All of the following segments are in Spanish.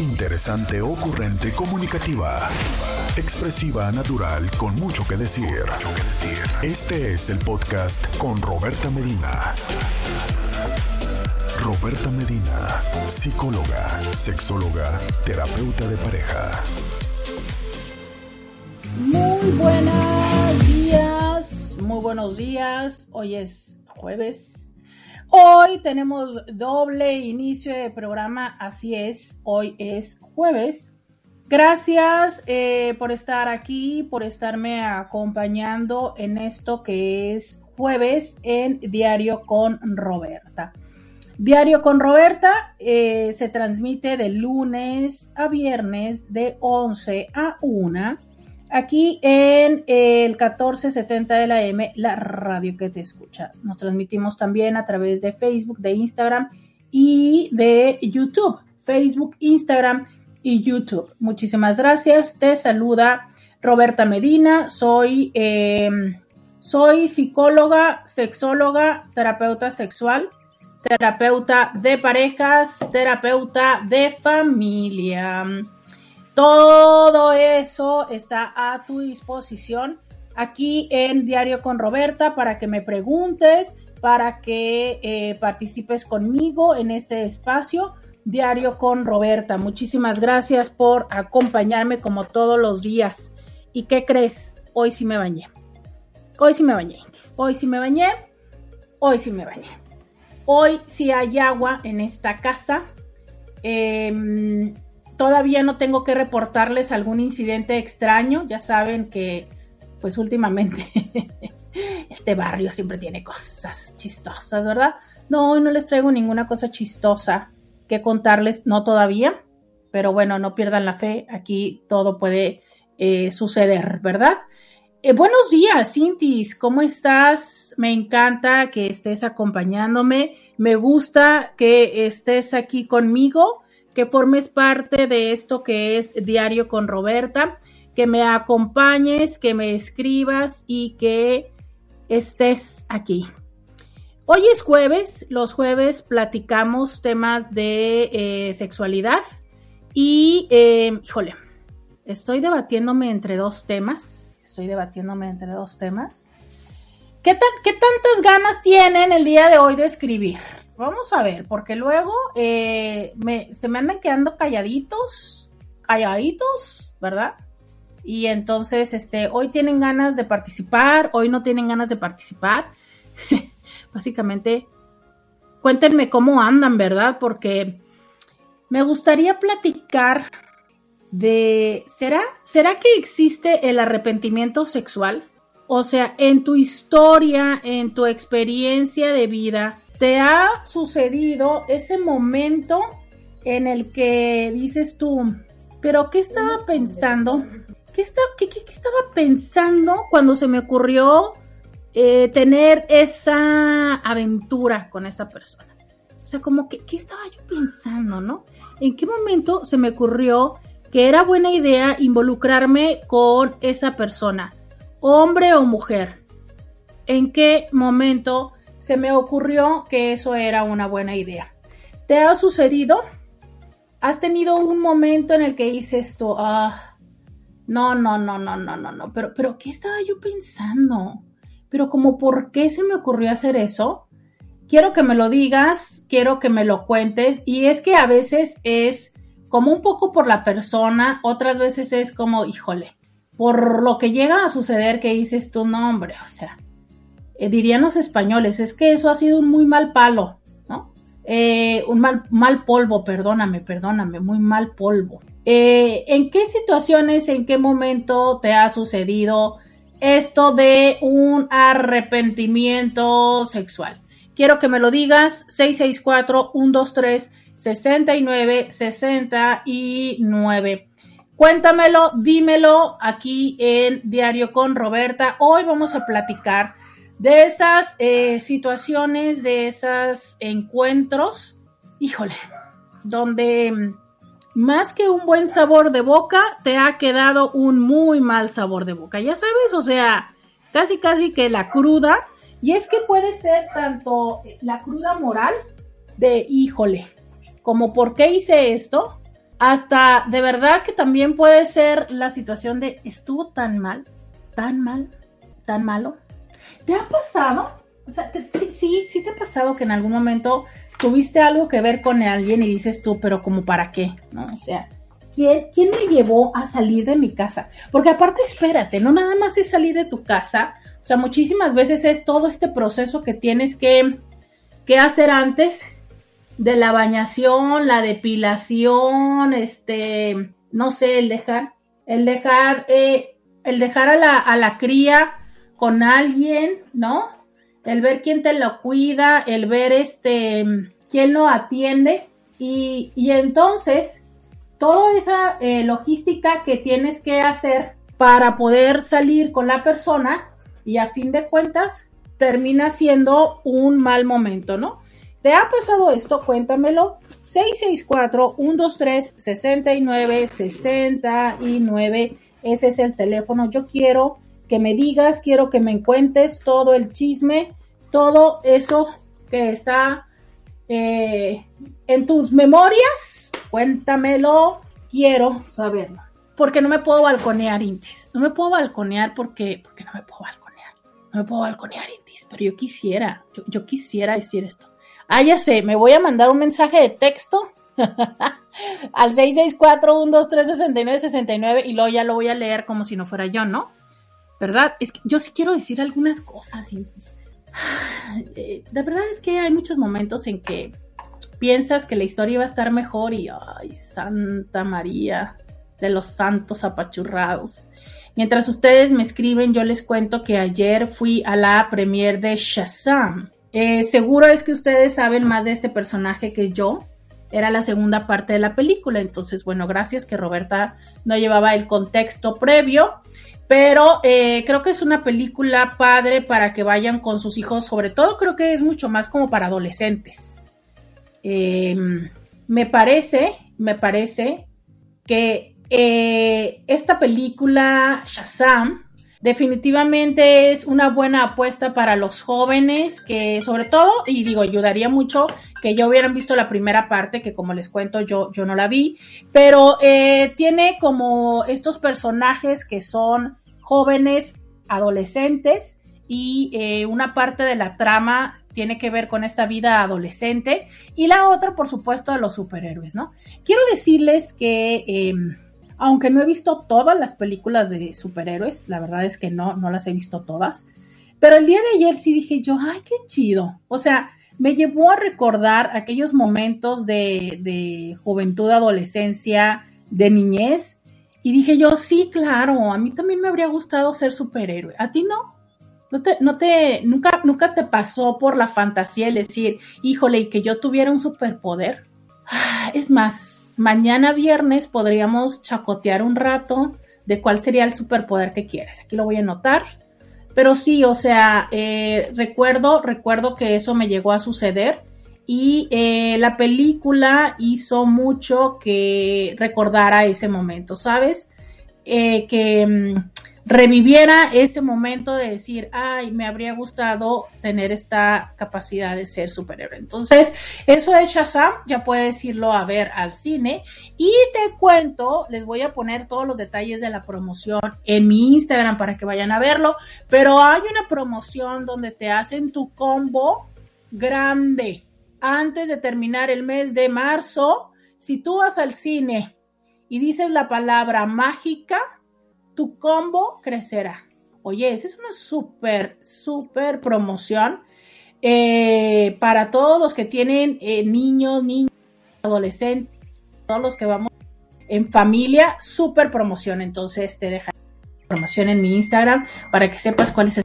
Interesante, ocurrente, comunicativa. Expresiva, natural, con mucho que decir. Este es el podcast con Roberta Medina. Roberta Medina, psicóloga, sexóloga, terapeuta de pareja. Muy buenos días, muy buenos días. Hoy es jueves Hoy tenemos doble inicio de programa, así es, hoy es jueves. Gracias eh, por estar aquí, por estarme acompañando en esto que es jueves en Diario con Roberta. Diario con Roberta eh, se transmite de lunes a viernes de 11 a 1 Aquí en el 1470 de la M, la radio que te escucha. Nos transmitimos también a través de Facebook, de Instagram y de YouTube. Facebook, Instagram y YouTube. Muchísimas gracias. Te saluda Roberta Medina. Soy, em, soy psicóloga, sexóloga, terapeuta sexual, terapeuta de parejas, terapeuta de familia. Todo eso está a tu disposición aquí en Diario con Roberta para que me preguntes, para que eh, participes conmigo en este espacio. Diario con Roberta. Muchísimas gracias por acompañarme como todos los días. ¿Y qué crees? Hoy sí me bañé. Hoy sí me bañé. Hoy sí me bañé. Hoy sí me bañé. Hoy sí hay agua en esta casa. Eh, Todavía no tengo que reportarles algún incidente extraño. Ya saben que, pues últimamente, este barrio siempre tiene cosas chistosas, ¿verdad? No, hoy no les traigo ninguna cosa chistosa que contarles, no todavía. Pero bueno, no pierdan la fe. Aquí todo puede eh, suceder, ¿verdad? Eh, buenos días, Cintis, ¿cómo estás? Me encanta que estés acompañándome. Me gusta que estés aquí conmigo que formes parte de esto que es Diario con Roberta, que me acompañes, que me escribas y que estés aquí. Hoy es jueves, los jueves platicamos temas de eh, sexualidad y, eh, híjole, estoy debatiéndome entre dos temas, estoy debatiéndome entre dos temas. ¿Qué, ¿Qué tantas ganas tienen el día de hoy de escribir? Vamos a ver, porque luego eh, se me andan quedando calladitos, calladitos, ¿verdad? Y entonces, este, hoy tienen ganas de participar, hoy no tienen ganas de participar. Básicamente, cuéntenme cómo andan, ¿verdad? Porque me gustaría platicar de, ¿será, ¿será que existe el arrepentimiento sexual? O sea, en tu historia, en tu experiencia de vida, ¿Te ha sucedido ese momento en el que dices tú, pero ¿qué estaba pensando? ¿Qué, estaba pensando cuando se me ocurrió eh, tener esa aventura con esa persona? O sea, como que, ¿qué estaba yo pensando, no? ¿En qué momento se me ocurrió que era buena idea involucrarme con esa persona, hombre o mujer? ¿En qué momento se me ocurrió que eso era una buena idea. ¿Te ha sucedido? ¿Has tenido un momento en el que hice esto? Ah, no, no, no, no, no, no, no. Pero, pero, ¿qué estaba yo pensando? Pero como, ¿por qué se me ocurrió hacer eso? Quiero que me lo digas, quiero que me lo cuentes. Y es que a veces es como un poco por la persona, otras veces es como, híjole, por lo que llega a suceder que dices tu nombre, o sea, eh, dirían los españoles, es que eso ha sido un muy mal palo, ¿no? Eh, un mal, mal polvo, perdóname, perdóname, muy mal polvo. Eh, ¿En qué situaciones, en qué momento te ha sucedido esto de un arrepentimiento sexual? Quiero que me lo digas, 664-123-69-69. Cuéntamelo, dímelo aquí en Diario con Roberta. Hoy vamos a platicar de esas eh, situaciones, de esos encuentros, híjole, donde mm, más que un buen sabor de boca, te ha quedado un muy mal sabor de boca. Ya sabes, o sea, casi casi que la cruda, y es que puede ser tanto la cruda moral de, híjole, como por qué hice esto, hasta de verdad que también puede ser la situación de estuvo tan mal, tan mal, tan malo. ¿Te ha pasado? O sea, sí, sí, sí te ha pasado que en algún momento tuviste algo que ver con alguien y dices tú, pero como para qué, ¿no? O sea, ¿quién, ¿quién me llevó a salir de mi casa? Porque aparte, espérate, no nada más es salir de tu casa, o sea, muchísimas veces es todo este proceso que tienes que, que hacer antes de la bañación, la depilación, este, no sé, el dejar, el dejar, eh, el dejar a la, a la cría con alguien, ¿no? El ver quién te lo cuida, el ver este, quién lo atiende. Y, y entonces, toda esa eh, logística que tienes que hacer para poder salir con la persona y a fin de cuentas termina siendo un mal momento, ¿no? ¿Te ha pasado esto? Cuéntamelo. 664-123-6969. Ese es el teléfono. Yo quiero que me digas, quiero que me cuentes todo el chisme, todo eso que está eh, en tus memorias. Cuéntamelo. Quiero saberlo. Porque no me puedo balconear, Intis. No me puedo balconear porque, porque no me puedo balconear. No me puedo balconear, Intis. Pero yo quisiera, yo quisiera decir esto. Ah, ya sé, me voy a mandar un mensaje de texto al 664-123-6969 y luego ya lo voy a leer como si no fuera yo, ¿no? ¿Verdad? Es que yo sí quiero decir algunas cosas. Eh, de verdad es que hay muchos momentos en que piensas que la historia iba a estar mejor y, ay, Santa María de los santos apachurrados. Mientras ustedes me escriben, yo les cuento que ayer fui a la premier de Shazam eh, seguro es que ustedes saben más de este personaje que yo. Era la segunda parte de la película. Entonces, bueno, gracias que Roberta no llevaba el contexto previo. Pero eh, creo que es una película padre para que vayan con sus hijos. Sobre todo creo que es mucho más como para adolescentes. Em, me parece, me parece que eh, esta película, Shazam, definitivamente es una buena apuesta para los jóvenes que sobre todo, y digo, ayudaría mucho que ya hubieran visto la primera parte, que como les cuento yo, yo no la vi, pero eh, tiene como estos personajes que son jóvenes, adolescentes, y eh, una parte de la trama tiene que ver con esta vida adolescente y la otra, por supuesto, de los superhéroes, ¿no? Quiero decirles que... Em, aunque no he visto todas las películas de superhéroes, la verdad es que no, no las he visto todas. Pero el día de ayer sí dije yo, ay, qué chido. O sea, me llevó a recordar aquellos momentos de, de juventud, adolescencia, de niñez. Y dije yo, sí, claro, a mí también me habría gustado ser superhéroe. ¿A ti no? ¿No te, no te, nunca, nunca te pasó por la fantasía el decir, híjole, y que yo tuviera un superpoder? Ah, es más, Mañana viernes podríamos chacotear un rato de cuál sería el superpoder que quieres. Aquí lo voy a anotar. Pero sí, o sea, eh, recuerdo, recuerdo que eso me llegó a suceder y eh, la película hizo mucho que recordara ese momento, ¿sabes? Eh, que mm, reviviera ese momento de decir, ay, me habría gustado tener esta capacidad de ser superhéroe. Entonces, eso es Shazam, ya puedes irlo a ver al cine. Y te cuento, les voy a poner todos los detalles de la promoción en mi Instagram para que vayan a verlo, pero hay una promoción donde te hacen tu combo grande. Antes de terminar el mes de marzo, si tú vas al cine y dices la palabra mágica, tu combo crecerá. Oye, esa es una súper, súper promoción eh, para todos los que tienen eh, niños, niños, adolescentes, todos los que vamos en familia, súper promoción. Entonces te dejaré promoción en mi Instagram para que sepas cuál es la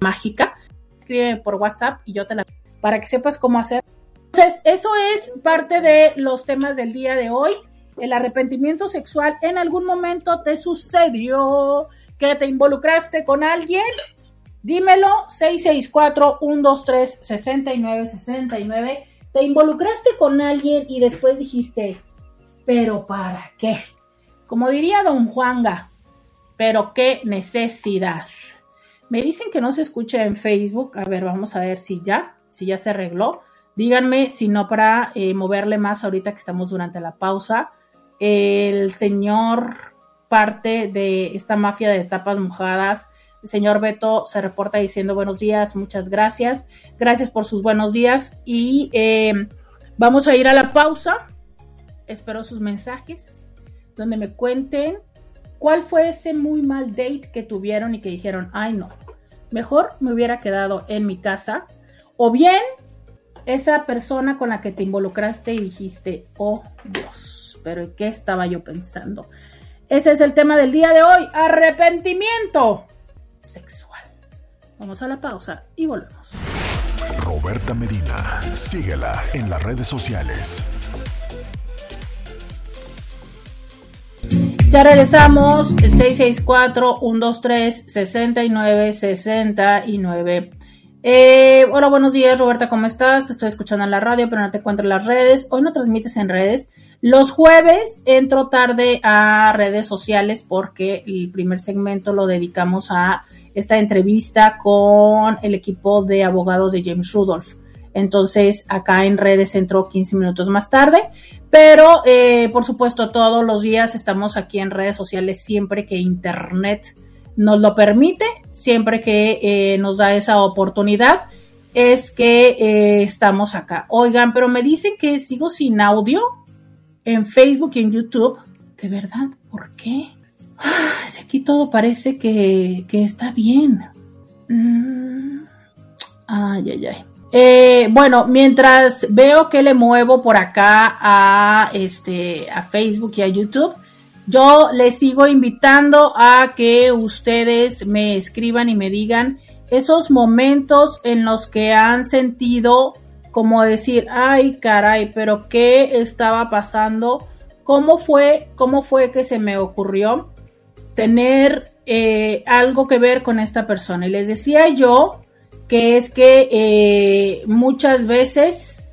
mágica. Escribe por WhatsApp y yo te la para que sepas cómo hacer. Entonces, eso es parte de los temas del día de hoy el arrepentimiento sexual en algún momento te sucedió, que te involucraste con alguien, dímelo, 664-123-6969. Te involucraste con alguien y después dijiste, pero ¿para qué? Como diría don Juanga, pero qué necesidad. Me dicen que no se escucha en Facebook. A ver, vamos a ver si ya, si ya se arregló. Díganme si no para eh, moverle más ahorita que estamos durante la pausa. el señor parte de esta mafia de tapas mojadas. El señor Beto se reporta diciendo buenos días, muchas gracias. Gracias por sus buenos días y eh, vamos a ir a la pausa. Espero sus mensajes donde me cuenten cuál fue ese muy mal date que tuvieron y que dijeron, ay no, mejor me hubiera quedado en mi casa. O bien esa persona con la que te involucraste y dijiste, oh Dios, pero ¿qué estaba yo pensando? Ese es el tema del día de hoy, arrepentimiento sexual. Vamos a la pausa y volvemos. Roberta Medina, síguela en las redes sociales. Ya regresamos, 664-123-6969. Eh, hola, buenos días, Roberta, ¿cómo estás? Te estoy escuchando en la radio, pero no te encuentro en las redes. Hoy no transmites en redes. Los jueves entro tarde a redes sociales porque el primer segmento lo dedicamos a esta entrevista con el equipo de abogados de James Rudolph. Entonces acá en redes entró 15 minutos más tarde, pero eh, por supuesto todos los días estamos aquí en redes sociales siempre que Internet nos lo permite, siempre que eh, nos da esa oportunidad es que eh, estamos acá. Oigan, pero me dicen que sigo sin audio en Facebook y en YouTube. ¿De verdad? ¿Por qué? Ah, aquí todo parece que, está bien. Mm. Ay, ay, ay. Eh, bueno, mientras veo que le muevo por acá a, este, a Facebook y a YouTube, yo les sigo invitando a que ustedes me escriban y me digan esos momentos en los que han sentido como decir, ay caray, pero ¿qué estaba pasando? ¿Cómo fue, cómo fue que se me ocurrió tener eh, algo que ver con esta persona? Y les decía yo que es que eh, muchas veces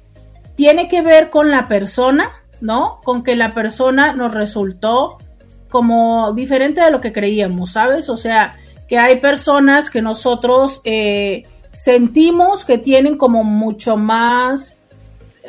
tiene que ver con la persona, ¿no? Con que la persona nos resultó como diferente de lo que creíamos, ¿sabes? O sea, que hay personas que nosotros eh, sentimos que tienen como mucho más,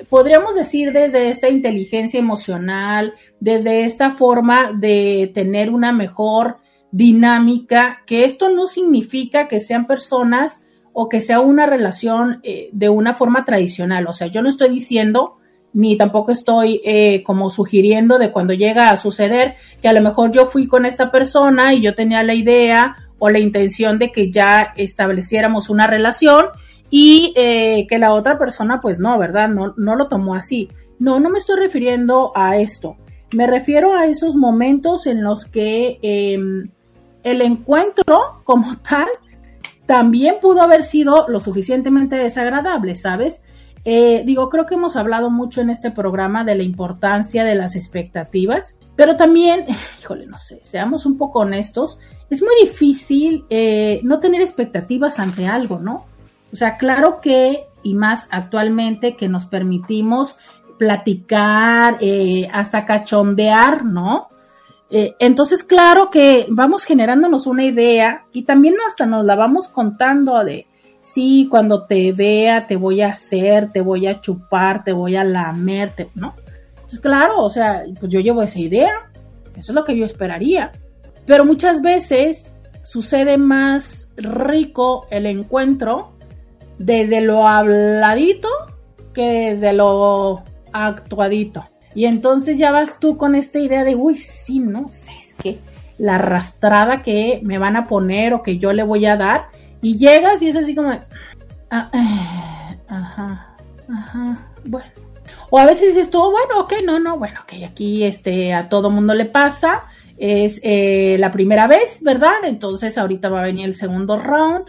podríamos decir desde esta inteligencia emocional, desde esta forma de tener una mejor dinámica, que esto no significa que sean personas o que sea una relación eh, de una forma tradicional. O sea, yo no estoy diciendo ni tampoco estoy eh, como sugiriendo de cuando llega a suceder que a lo mejor yo fui con esta persona y yo tenía la idea o la intención de que ya estableciéramos una relación y eh, que la otra persona pues no, ¿verdad? No, no lo tomó así. No, no me estoy refiriendo a esto. Me refiero a esos momentos en los que em, el encuentro como tal también pudo haber sido lo suficientemente desagradable, ¿sabes? Eh, digo, creo que hemos hablado mucho en este programa de la importancia de las expectativas, pero también, híjole, no sé, seamos un poco honestos, es muy difícil eh, no tener expectativas ante algo, ¿no? O sea, claro que, y más actualmente, que nos permitimos platicar, eh, hasta cachondear, ¿no? Entonces, claro que vamos generándonos una idea y también hasta nos la vamos contando de, sí, cuando te vea, te voy a hacer, te voy a chupar, te voy a lamerte, ¿no? Entonces, claro, o sea, pues yo llevo esa idea, eso es lo que yo esperaría. Pero muchas veces sucede más rico el encuentro desde lo habladito que desde lo actuadito. Y entonces ya vas tú con esta idea de, uy, sí, no sé, es que la arrastrada que me van a poner o que yo le voy a dar. Y llegas y es así como, ah, eh, ajá, ajá, bueno. O a veces dices tú, bueno, ok, no, no, bueno, ok, aquí este, a todo mundo le pasa es eh, la primera vez, ¿verdad? Entonces ahorita va a venir el segundo round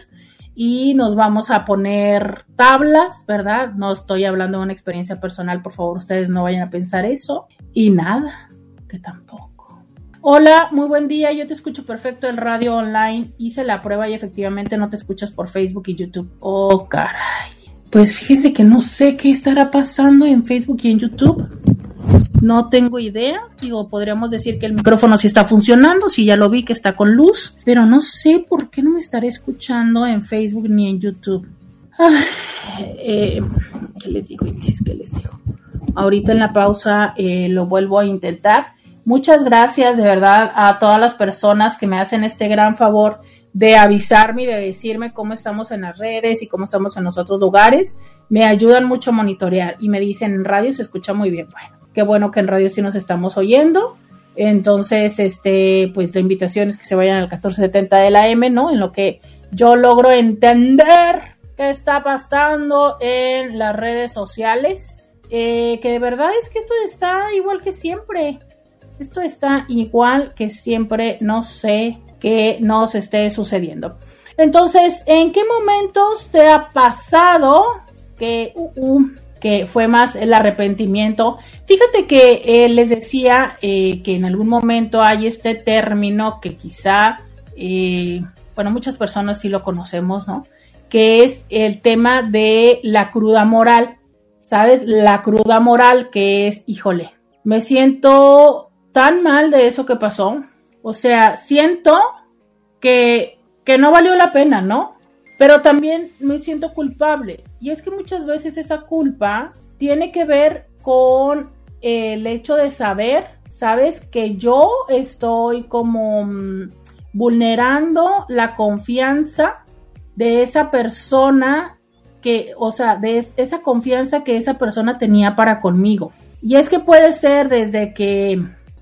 y nos vamos a poner tablas, ¿verdad? No estoy hablando de una experiencia personal, por favor, ustedes no vayan a pensar eso. Y nada, que tampoco. Hola, muy buen día, yo te escucho perfecto en radio online, hice la prueba y efectivamente no te escuchas por Facebook y YouTube. Oh, caray. Pues fíjese que no sé qué estará pasando en Facebook y en YouTube. No tengo idea. Digo, podríamos decir que el micrófono sí está funcionando, si ya lo vi que está con luz, pero no sé por qué no me estaré escuchando en Facebook ni en YouTube. Eh, ¿Qué les digo? ¿Qué les digo? Ahorita en la pausa eh, lo vuelvo a intentar. Muchas gracias de verdad a todas las personas que me hacen este gran favor de avisarme y de decirme cómo estamos en las redes y cómo estamos en los otros lugares. Me ayudan mucho a monitorear y me dicen en radio se escucha muy bien. Bueno, qué bueno que en radio sí nos estamos oyendo. Entonces, este, pues la invitación es que se vayan al 1470 de la M, ¿no? En lo que yo logro entender qué está pasando en las redes sociales. Eh, que de verdad es que esto está igual que siempre. Esto está igual que siempre, no sé qué nos esté sucediendo. Entonces, ¿en qué momentos te ha pasado que, uh, uh, que fue más el arrepentimiento? Fíjate que eh, les decía eh, que en algún momento hay este término que quizá, eh, bueno, muchas personas sí lo conocemos, ¿no? Que es el tema de la cruda moral. ¿Sabes? La cruda moral que es, híjole, me siento tan mal de eso que pasó. O sea, siento que, que no valió la pena, ¿no? Pero también me siento culpable. Y es que muchas veces esa culpa tiene que ver con el hecho de saber, sabes, que yo estoy como mm, vulnerando la confianza de esa persona que, o sea, de esa confianza que esa persona tenía para conmigo. Y es que puede ser desde que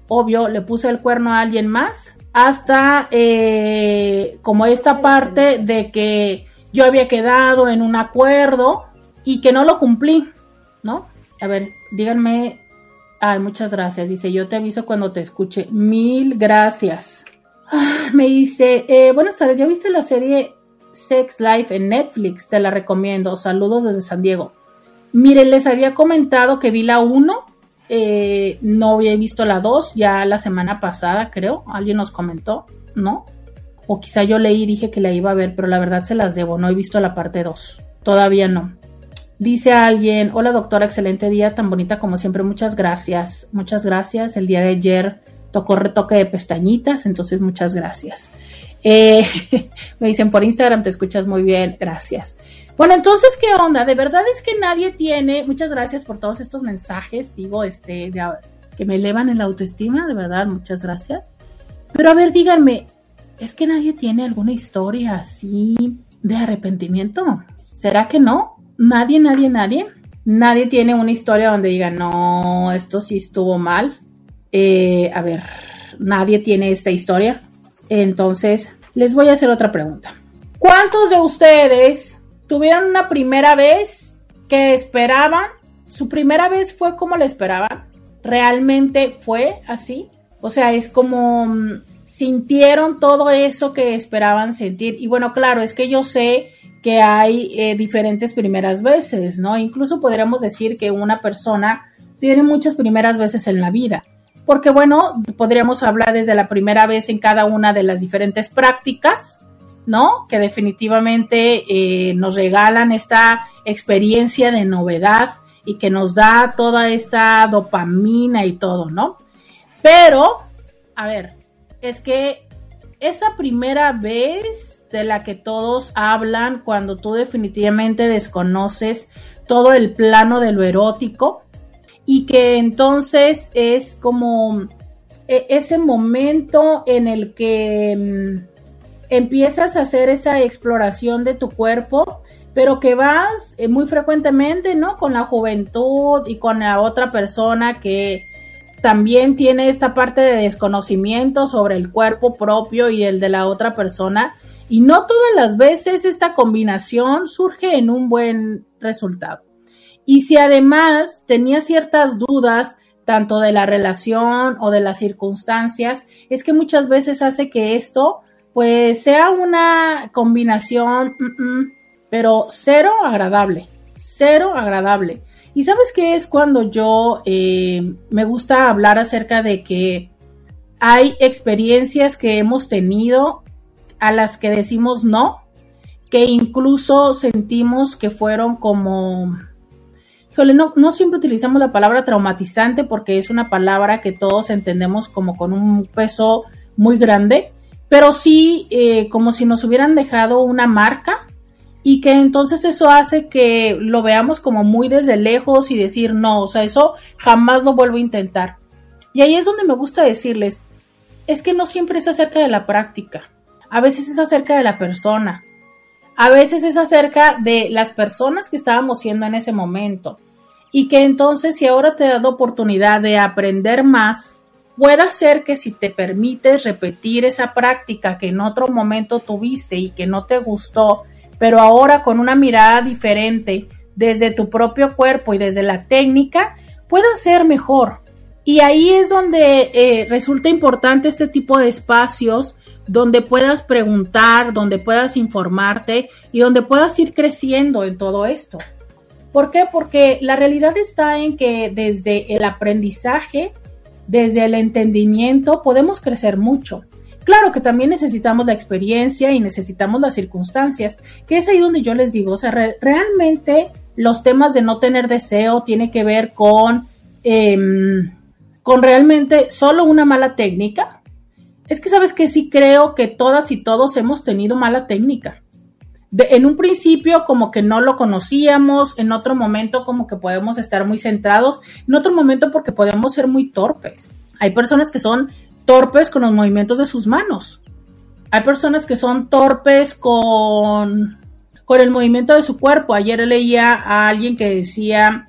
obvio, le puse el cuerno a alguien más, hasta eh, como esta parte de que yo había quedado en un acuerdo y que no lo cumplí, ¿no? A ver, díganme, ay, muchas gracias, dice, yo te aviso cuando te escuche, mil gracias. Ah, me dice, eh, buenas tardes, ¿ya viste la serie Sex Life en Netflix? Te la recomiendo, saludos desde San Diego. Miren, les había comentado que vi la 1 eh, no había visto la 2, ya la semana pasada, creo. Alguien nos comentó, ¿no? O quizá yo leí y dije que la iba a ver, pero la verdad se las debo, no he visto la parte 2. Todavía no. Dice alguien, hola doctora, excelente día, tan bonita como siempre, muchas gracias, muchas gracias. El día de ayer tocó retoque de pestañitas, entonces muchas gracias. Eh, me dicen por Instagram, te escuchas muy bien, gracias. Bueno, entonces, ¿qué onda? De verdad es que nadie tiene, muchas gracias por todos estos mensajes, digo, este, que me elevan en la autoestima, de verdad, muchas gracias. Pero a ver, díganme, ¿es que nadie tiene alguna historia así de arrepentimiento? ¿Será que no? Nadie, nadie, nadie. Nadie tiene una historia donde diga, no, esto sí estuvo mal. Eh, a ver, nadie tiene esta historia. Entonces, les voy a hacer otra pregunta. ¿Cuántos de ustedes tuvieron una primera vez que esperaban, su primera vez fue como la esperaban, realmente fue así, o sea, es como mm, sintieron todo eso que esperaban sentir. Y bueno, claro, es que yo sé que hay eh, diferentes primeras veces, ¿no? Incluso podríamos decir que una persona tiene muchas primeras veces en la vida. Porque bueno, podríamos hablar desde la primera vez en cada una de las diferentes prácticas, ¿no? Que definitivamente eh, nos regalan esta experiencia de novedad y que nos da toda esta dopamina y todo, ¿no? Pero, a ver, es que esa primera vez de la que todos hablan cuando tú definitivamente desconoces todo el plano de lo erótico y que entonces es como e, ese momento en el que mm, empiezas a hacer esa exploración de tu cuerpo, pero que vas eh, muy frecuentemente, ¿no? Con la juventud y con la otra persona que también tiene esta parte de desconocimiento sobre el cuerpo propio y el de la otra persona. Y no todas las veces esta combinación surge en un buen resultado. Y si además tenía ciertas dudas, tanto de la relación o de las circunstancias, es que muchas veces hace que esto pues sea una combinación, pero cero agradable, cero agradable. Y sabes qué es cuando yo eh, me gusta hablar acerca de que hay experiencias que hemos tenido a las que decimos no, que incluso sentimos que fueron como, híjole, no, no siempre utilizamos la palabra traumatizante porque es una palabra que todos entendemos como con un peso muy grande, pero sí eh, como si nos hubieran dejado una marca y que entonces eso hace que lo veamos como muy desde lejos y decir no, o sea, eso jamás lo vuelvo a intentar. Y ahí es donde me gusta decirles, es que no siempre es acerca de la práctica, a veces es acerca de la persona, a veces es acerca de las personas que estábamos siendo en ese momento. Y que entonces si ahora te he dado oportunidad de aprender más, pueda ser que si te permites repetir esa práctica que en otro momento tuviste y que no te gustó, pero ahora con una mirada diferente desde tu propio cuerpo y desde la técnica, pueda ser mejor. Y ahí es donde eh, resulta importante este tipo de espacios donde puedas preguntar, donde puedas informarte y donde puedas ir creciendo en todo esto. ¿Por qué? Porque la realidad está en que desde el aprendizaje, desde el entendimiento, podemos crecer mucho. Claro que también necesitamos la experiencia y necesitamos las circunstancias, que es ahí donde yo les digo, o sea, realmente los temas de no tener deseo tiene que ver con, em, con realmente solo una mala técnica, es que sabes que sí creo que todas y todos hemos tenido mala técnica. En un principio como que no lo conocíamos, en otro momento como que podemos estar muy centrados, en otro momento porque podemos ser muy torpes. Hay personas que son torpes con los movimientos de sus manos. Hay personas que son torpes con, con el movimiento de su cuerpo. Ayer leía a alguien que decía,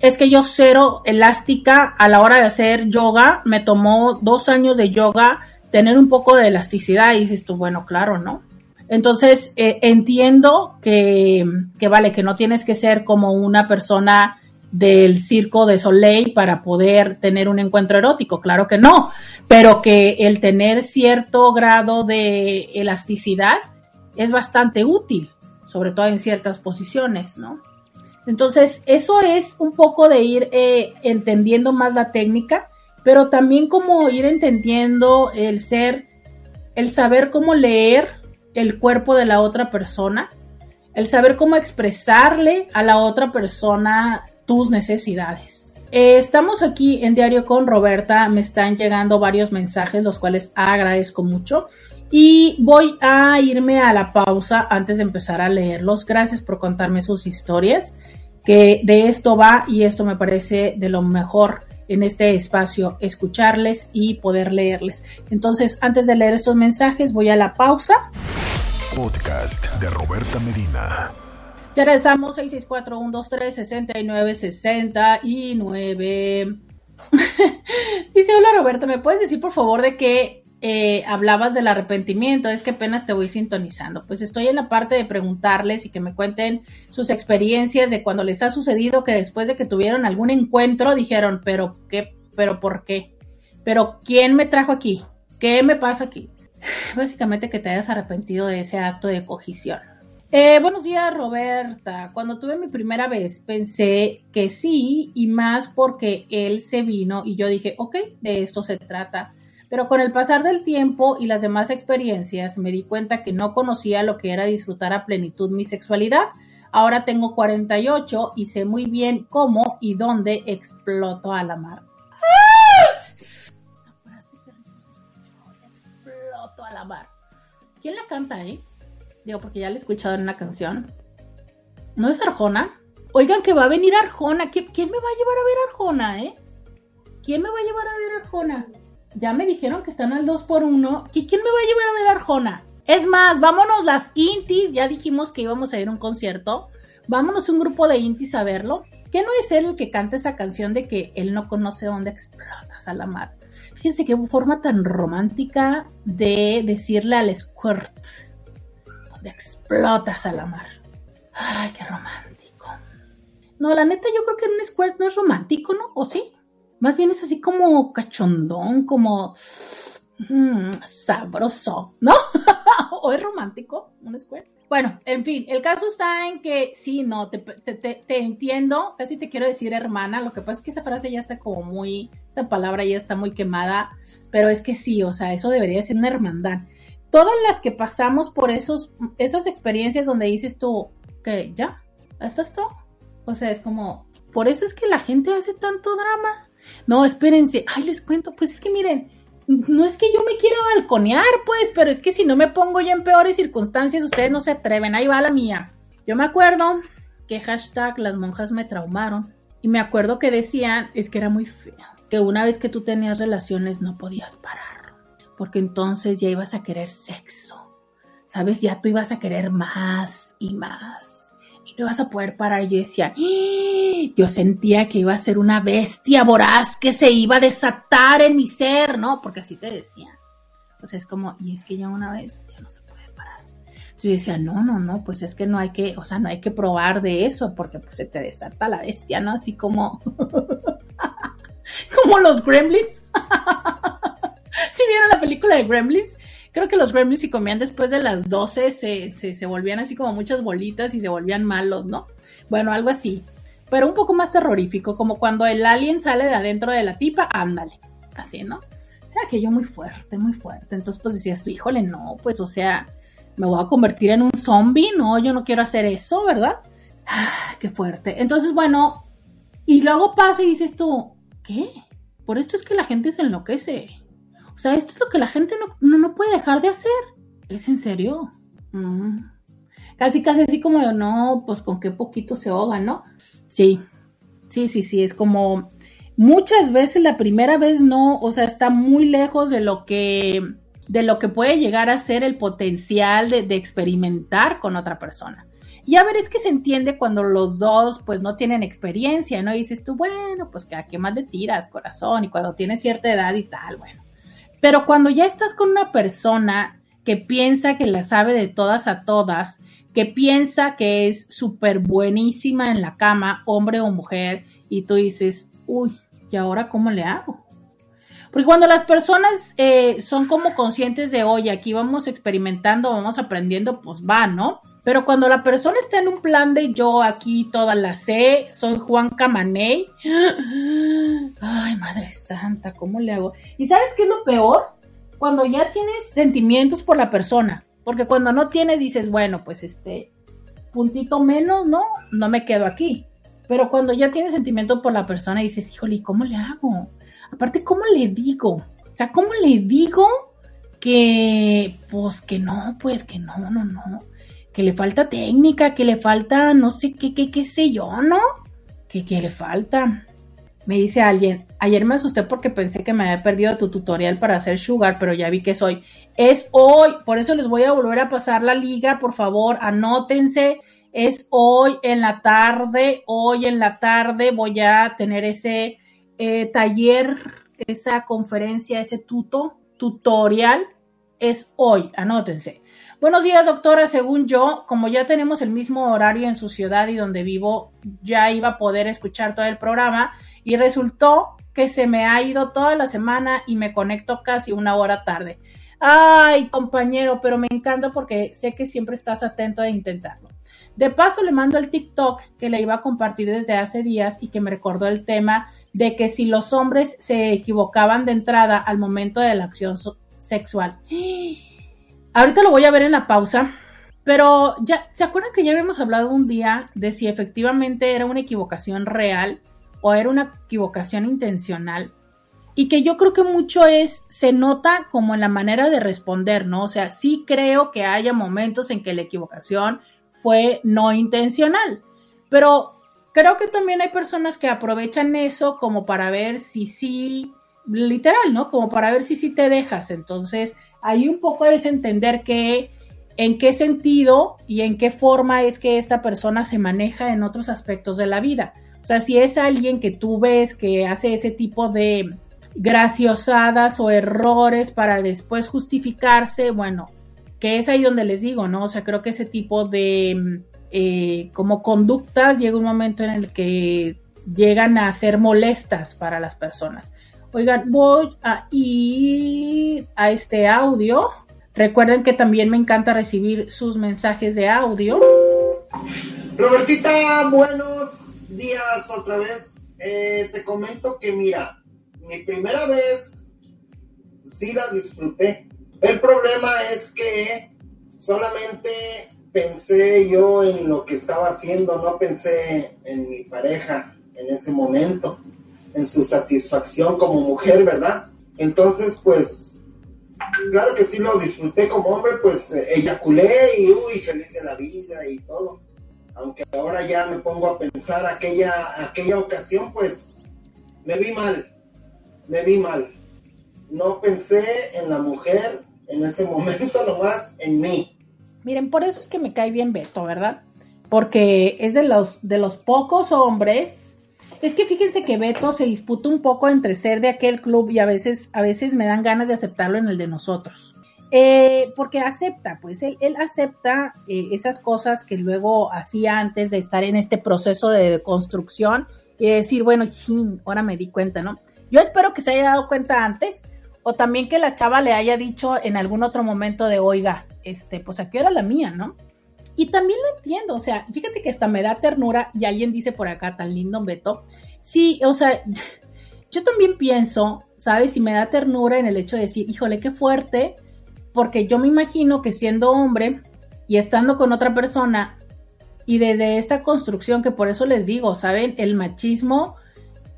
es que yo cero elástica a la hora de hacer yoga, me tomó dos años de yoga tener un poco de elasticidad y dices tú, bueno, claro, ¿no? Entonces, eh, entiendo que, que, vale, que no tienes que ser como una persona del circo de Soleil para poder tener un encuentro erótico, claro que no, pero que el tener cierto grado de elasticidad es bastante útil, sobre todo en ciertas posiciones, ¿no? Entonces, eso es un poco de ir eh, entendiendo más la técnica pero también como ir entendiendo el ser, el saber cómo leer el cuerpo de la otra persona, el saber cómo expresarle a la otra persona tus necesidades. Eh, estamos aquí en Diario con Roberta, me están llegando varios mensajes, los cuales agradezco mucho. Y voy a irme a la pausa antes de empezar a leerlos. Gracias por contarme sus historias, que de esto va y esto me parece de lo mejor en este espacio escucharles y poder leerles. Entonces, antes de leer estos mensajes, voy a la pausa. Podcast de Roberta Medina. Ya regresamos 664-123-6969. Dice, hola Roberta, ¿me puedes decir por favor de qué eh, hablabas del arrepentimiento, es que apenas te voy sintonizando. Pues estoy en la parte de preguntarles y que me cuenten sus experiencias de cuando les ha sucedido que después de que tuvieron algún encuentro dijeron, pero qué, pero por qué, pero quién me trajo aquí, qué me pasa aquí. Básicamente que te hayas arrepentido de ese acto de cogición. Eh, buenos días, Roberta. Cuando tuve mi primera vez pensé que sí, y más porque él se vino y yo dije, ok, de esto se trata pero con el pasar del tiempo y las demás experiencias me di cuenta que no conocía lo que era disfrutar a plenitud mi sexualidad. Ahora tengo 48 y sé muy bien cómo y dónde exploto a la mar. Exploto a la mar. ¿Quién la canta, eh? Digo, porque ya la he escuchado en una canción. ¿No es Arjona? Oigan, que va a venir Arjona. ¿Quién me va a llevar a ver Arjona, eh? ¿Quién me va a llevar a ver Arjona? Ya me dijeron que están al 2 por 1 ¿Quién me va a llevar a ver Arjona? Es más, vámonos las Intis. Ya dijimos que íbamos a ir a un concierto. Vámonos un grupo de Intis a verlo. ¿Qué no es él el que canta esa canción de que él no conoce dónde explotas a la mar? Fíjense qué forma tan romántica de decirle al squirt. Donde explotas a la mar. Ay, qué romántico. No, la neta, yo creo que un squirt no es romántico, ¿no? ¿O sí? Más bien es así como cachondón, como mm, sabroso, ¿no? o es romántico, un square. Bueno, en fin, el caso está en que sí, no, te, entiendo, casi te quiero decir hermana, lo que pasa es que esa frase ya está como muy, esa palabra ya está muy quemada, pero es que sí, o sea, eso debería ser una hermandad. Todas las que pasamos por esos, esas experiencias donde dices tú, que ya, ¿es esto? O sea, es como, por eso es que la gente hace tanto drama. No, espérense. Ay, les cuento. Pues es que miren, no es que yo me quiera balconear, pues, pero es que si no me pongo ya en peores circunstancias, ustedes no se atreven. Ahí va la mía. Yo me acuerdo que hashtag las monjas me traumaron. Y me acuerdo que decían, es que era muy fea. que una vez que tú tenías relaciones no podías parar, porque entonces ya ibas a querer sexo, ¿sabes? Ya tú ibas a querer más y más. Y no ibas a poder parar. Yo decía, ¡Ah!". yo sentía que iba a ser una bestia voraz que se iba a desatar en mi ser, ¿no? Porque así te decía. O sea, es como, y es que ya una bestia no se puede parar. Entonces yo decía, no, no, no, pues es que no hay que, o sea, no hay que probar de eso porque pues se te desata la bestia, ¿no? Así como... como los gremlins. si vieron la película de gremlins? Creo que los gremlins si comían después de las 12 se, se, volvían así como muchas bolitas y se volvían malos, ¿no? Bueno, algo así. Pero un poco más terrorífico, como cuando el alien sale de adentro de la tipa, ándale. Así, ¿no? Era aquello muy fuerte, muy fuerte. Entonces, pues decías tú, híjole, no, pues, o sea, me voy a convertir en un zombie, no, yo no quiero hacer eso, ¿verdad? qué fuerte. Entonces, bueno, y luego pasa y dices tú, ¿qué? Por esto es que la gente se enloquece. O sea, esto es lo que la gente no, no, puede dejar de hacer. ¿Es en serio? Mm. Casi, casi así como, no, pues con qué poquito se ahoga, ¿no? Sí, sí, sí, sí, es como muchas veces la primera vez no, o sea, está muy lejos de lo que, de lo que puede llegar a ser el potencial de, de experimentar con otra persona. Y a ver, es que se entiende cuando los dos pues no tienen experiencia, ¿no? Y dices tú, bueno, pues que a qué más le tiras, corazón, y cuando tienes cierta edad y tal, bueno. Pero cuando ya estás con una persona que piensa que la sabe de todas a todas, que piensa que es súper buenísima en la cama, hombre o mujer, y tú dices, uy, ¿y ahora cómo le hago? Porque cuando las personas eh, son como conscientes de, oye, aquí vamos experimentando, vamos aprendiendo, pues va, ¿no? Pero cuando la persona está en un plan de yo aquí toda la sé, soy Juan Camaney. Ay, Madre Santa, ¿cómo le hago? ¿Y sabes qué es lo peor? Cuando ya tienes sentimientos por la persona. Porque cuando no tienes, dices, bueno, pues este, puntito menos, ¿no? No me quedo aquí. Pero cuando ya tienes sentimiento por la persona, dices, híjole, ¿cómo le hago? Aparte, ¿cómo le digo? O sea, ¿cómo le digo que, pues que no, pues que no, no, no? Que le falta técnica, que le falta no sé qué, qué, qué sé yo, ¿no? Que, que le falta. Me dice alguien, ayer me asusté porque pensé que me había perdido tu tutorial para hacer sugar, pero ya vi que soy. Es hoy, por eso les voy a volver a pasar la liga, por favor, anótense. Es hoy en la tarde, hoy en la tarde voy a tener ese eh, taller, esa conferencia, ese tuto, tutorial. Es hoy, anótense. Buenos días, doctora. Según yo, como ya tenemos el mismo horario en su ciudad y donde vivo, ya iba a poder escuchar todo el programa y resultó que se me ha ido toda la semana y me conecto casi una hora tarde. Ay, compañero, pero me encanta porque sé que siempre estás atento a intentarlo. De paso, le mando el TikTok que le iba a compartir desde hace días y que me recordó el tema de que si los hombres se equivocaban de entrada al momento de la acción sexual. Ahorita lo voy a ver en la pausa, pero ya, ¿se acuerdan que ya habíamos hablado un día de si efectivamente era una equivocación real o era una equivocación intencional? Y que yo creo que mucho es, se nota como en la manera de responder, ¿no? O sea, sí creo que haya momentos en que la equivocación fue no intencional, pero creo que también hay personas que aprovechan eso como para ver si sí, literal, ¿no? Como para ver si sí te dejas. Entonces, ahí un poco es entender que en qué sentido y en qué forma es que esta persona se maneja en otros aspectos de la vida. O sea, si es alguien que tú ves que hace ese tipo de graciosadas o errores para después justificarse, bueno, que es ahí donde les digo, ¿no? O sea, creo que ese tipo de eh, como conductas llega un momento en el que llegan a ser molestas para las personas. Oigan, voy a ir a este audio. Recuerden que también me encanta recibir sus mensajes de audio. Robertita, buenos días otra vez. Eh, te comento que mira, mi primera vez sí la disfruté. El problema es que solamente pensé yo en lo que estaba haciendo, no pensé en mi pareja en ese momento en su satisfacción como mujer, ¿verdad? Entonces, pues, claro que sí lo disfruté como hombre, pues eyaculé y uy, feliz en la vida y todo. Aunque ahora ya me pongo a pensar aquella, aquella ocasión, pues me vi mal. me vi mal. No pensé en la mujer en ese momento, nomás en mí. Miren, por eso es que me cae bien Beto, ¿verdad? Porque es de los, de los pocos hombres. Es que fíjense que Beto se disputa un poco entre ser de aquel club y a veces, a veces me dan ganas de aceptarlo en el de nosotros. Eh, porque acepta, pues él, él acepta eh, esas cosas que luego hacía antes de estar en este proceso de construcción y decir, bueno, ahora me di cuenta, ¿no? Yo espero que se haya dado cuenta antes o también que la chava le haya dicho en algún otro momento de, oiga, este, pues aquí era la mía, ¿no? Y también lo entiendo, o sea, fíjate que hasta me da ternura y alguien dice por acá, tan lindo Beto, sí, o sea, yo también pienso, ¿sabes? Y me da ternura en el hecho de decir, híjole, qué fuerte, porque yo me imagino que siendo hombre y estando con otra persona y desde esta construcción que por eso les digo, ¿saben? El machismo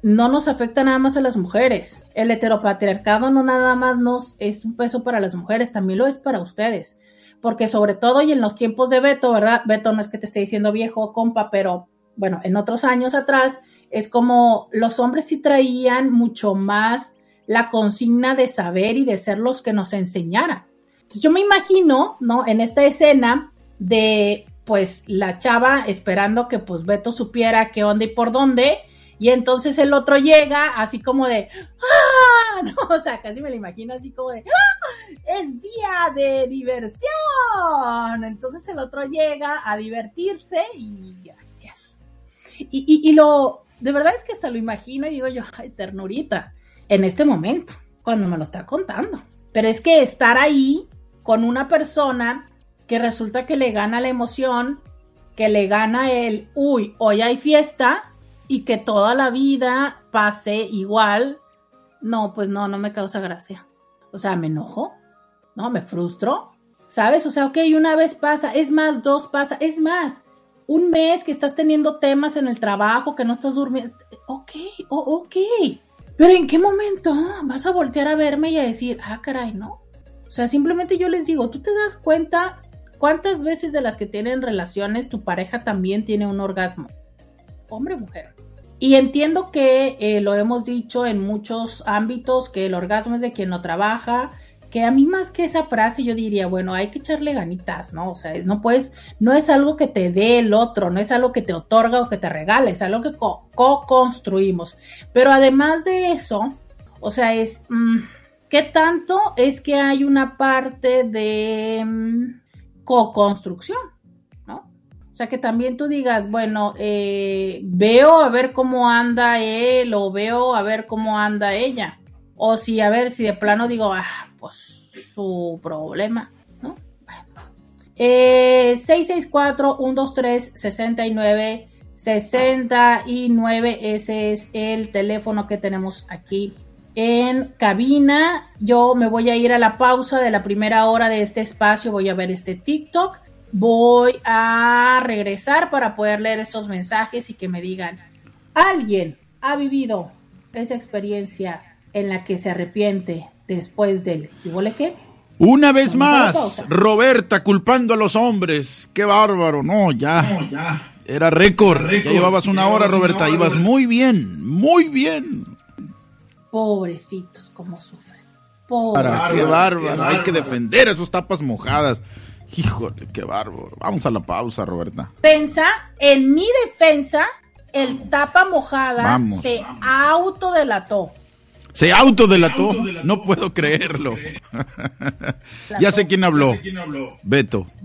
no nos afecta nada más a las mujeres. El heteropatriarcado no nada más nos es un peso para las mujeres, también lo es para ustedes. Porque sobre todo y en los tiempos de Beto, ¿verdad? Beto no es que te esté diciendo viejo, compa, pero bueno, en otros años atrás es como los hombres sí traían mucho más la consigna de saber y de ser los que nos enseñaran. Entonces yo me imagino, ¿no? En esta escena de pues la chava esperando que pues Beto supiera qué onda y por dónde, y entonces el otro llega así como de, ¡ah! No, o sea, casi me lo imagino así como de, ¡ah! Es día de diversión. Entonces el otro llega a divertirse y gracias. Y, y, lo, de verdad es que hasta lo imagino y digo yo, ay, ternurita, en este momento, cuando me lo está contando. Pero es que estar ahí con una persona que resulta que le gana la emoción, que le gana el, uy, hoy hay fiesta, y que toda la vida pase igual, no, pues no, no me causa gracia. O sea, me enojo, ¿no? Me frustro, ¿sabes? O sea, ok, una vez pasa, es más, dos pasa, es más, un mes que estás teniendo temas en el trabajo, que no estás durmiendo, ok, ok, pero ¿en qué momento vas a voltear a verme y a decir, ah, caray, no? O sea, simplemente yo les digo, tú te das cuenta cuántas veces de las que tienen relaciones tu pareja también tiene un orgasmo hombre o mujer. Y entiendo que eh, lo hemos dicho en muchos ámbitos, que el orgasmo es de quien no trabaja, que a mí más que esa frase yo diría, bueno, hay que echarle ganitas, ¿no? O sea, no puedes, no es algo que te dé el otro, no es algo que te otorga o que te regale, es algo que co-construimos. Pero además de eso, o sea, es, mm, ¿qué tanto es que hay una parte de mm, co-construcción? O sea, que también tú digas, bueno, eh, veo a ver cómo anda él o veo a ver cómo anda ella. O si, a ver, si de plano digo, ah, pues su problema, ¿no? Bueno. Eh, 664-123-6969, ese es el teléfono que tenemos aquí en cabina. Yo me voy a ir a la pausa de la primera hora de este espacio, voy a ver este TikTok voy a regresar para poder leer estos mensajes y que me digan, alguien ha vivido esa experiencia en la que se arrepiente después del qué? Una vez más, Roberta culpando a los hombres. Qué bárbaro. No, ya. ya. Era récord. Ya llevabas una hora, Roberta. Ibas muy bien, muy bien. Pobrecitos, cómo sufren. qué bárbaro. Hay que defender esos tapas mojadas. Híjole, qué bárbaro. Vamos a la pausa, Roberta. Pensa, en mi defensa, el tapa mojada se autodelató. Se autodelató. No puedo creerlo. ya sé quién habló. Beto.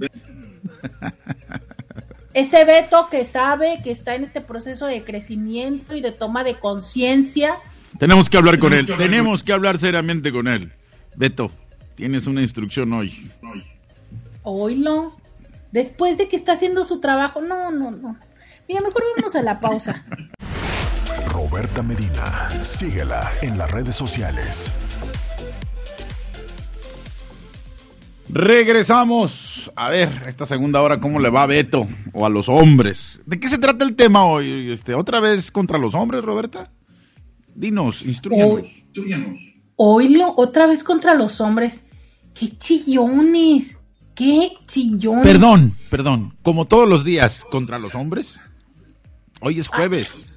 Ese Beto que sabe que está en este proceso de crecimiento y de toma de conciencia. Tenemos que hablar con él. Tenemos que hablar seriamente con él. Beto, tienes una instrucción hoy. Oilo. Después de que está haciendo su trabajo. No, no, no. Mira, mejor vamos a la pausa. Roberta Medina. Síguela en las redes sociales. Regresamos. A ver, esta segunda hora, ¿cómo le va a Beto? O a los hombres. ¿De qué se trata el tema hoy? Este, ¿Otra vez contra los hombres, Roberta? Dinos, instruyanos. Oilo, otra vez contra los hombres. ¡Qué chillones! ¡Qué chillón! Perdón, perdón. Como todos los días contra los hombres. Hoy es jueves.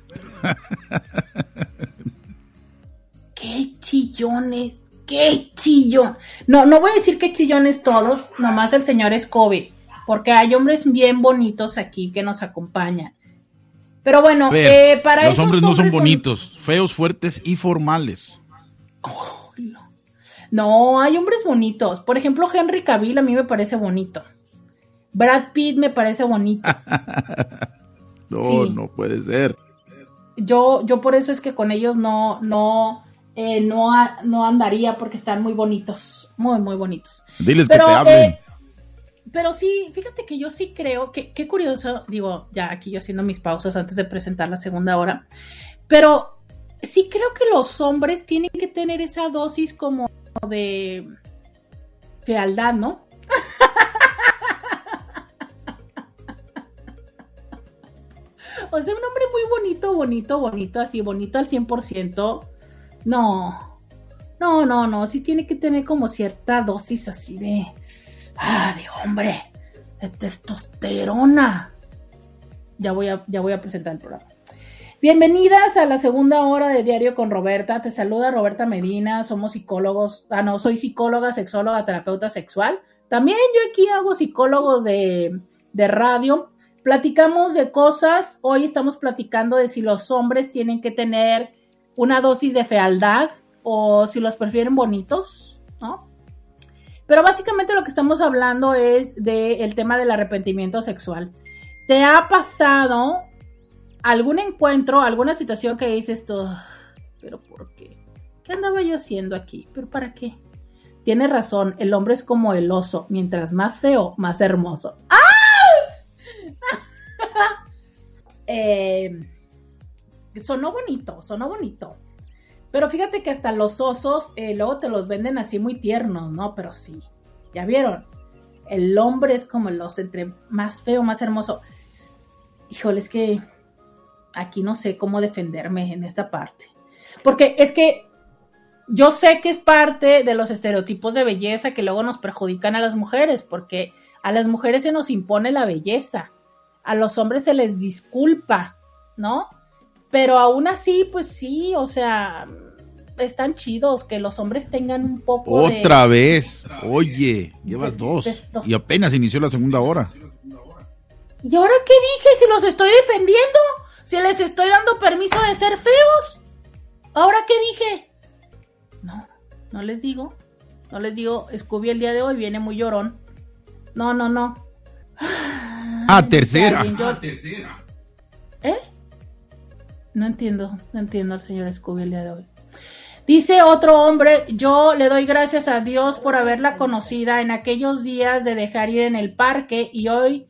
¿Qué qué chillones, qué chillón. No, no voy a decir qué chillones todos, nomás el señor Scobie, porque hay hombres bien bonitos aquí que nos acompañan. Pero bueno, eh, para los hombres no son bonitos, feos, fuertes y formales. no. Hay hombres bonitos. Por ejemplo, Henry Cavill a mí me parece bonito. Brad Pitt me parece bonito. no, no puede ser. Yo, yo por eso es que con ellos no, no, eh, no, no andaría porque están muy bonitos, muy, muy bonitos. Diles que te hablen. Eh, pero sí, fíjate que yo sí creo que, qué curioso, digo, ya aquí yo haciendo mis pausas antes de presentar la segunda hora, pero sí creo que los hombres tienen que tener esa dosis como de fealdad, ¿no? o sea, un hombre muy bonito, bonito, bonito, así, bonito al 100%. No, no, no, no, sí tiene que tener como cierta dosis así de Ah, de hombre, de testosterona. Ya voy a, ya voy a presentar el programa. Bienvenidas a la segunda hora de Diario con Roberta. Te saluda Roberta Medina. Somos psicólogos. Ah, no, soy psicóloga, sexóloga, terapeuta sexual. También yo aquí hago psicólogos de, de radio. Platicamos de cosas. Hoy estamos platicando de si los hombres tienen que tener una dosis de fealdad o si los prefieren bonitos, ¿no? Pero básicamente lo que estamos hablando es del tema del arrepentimiento sexual. ¿Te ha pasado algún encuentro, alguna situación que dices esto? pero ¿por qué? ¿Qué andaba yo haciendo aquí? ¿Pero para qué? Tiene razón, el hombre es como el oso, mientras más feo, más hermoso. ¡Ah! eh, sonó bonito, sonó bonito. Pero fíjate que hasta los osos eh, luego te los venden así muy tiernos, ¿no? Pero sí, ya vieron. El hombre es como el oso, entre más feo, más hermoso. Híjole, es que aquí no sé cómo defenderme en esta parte. Porque es que yo sé que es parte de los estereotipos de belleza que luego nos perjudican a las mujeres, porque a las mujeres se nos impone la belleza, a los hombres se les disculpa, ¿no? Pero aún así, pues sí, o sea, están chidos que los hombres tengan un poco Otra vez. Oye, llevas dos. Y apenas inició la segunda hora. ¿Y ahora qué dije? Si los estoy defendiendo. Si les estoy dando permiso de ser feos. ¿Ahora qué dije? No, no les digo. No les digo, Scooby el día de hoy viene muy llorón. No, no, no. Ah, tercera. Ah, tercera. ¿Eh? No entiendo, no entiendo al señor Scooby el día de hoy. Dice otro hombre, yo le doy gracias a Dios por haberla conocida en aquellos días de dejar ir en el parque y hoy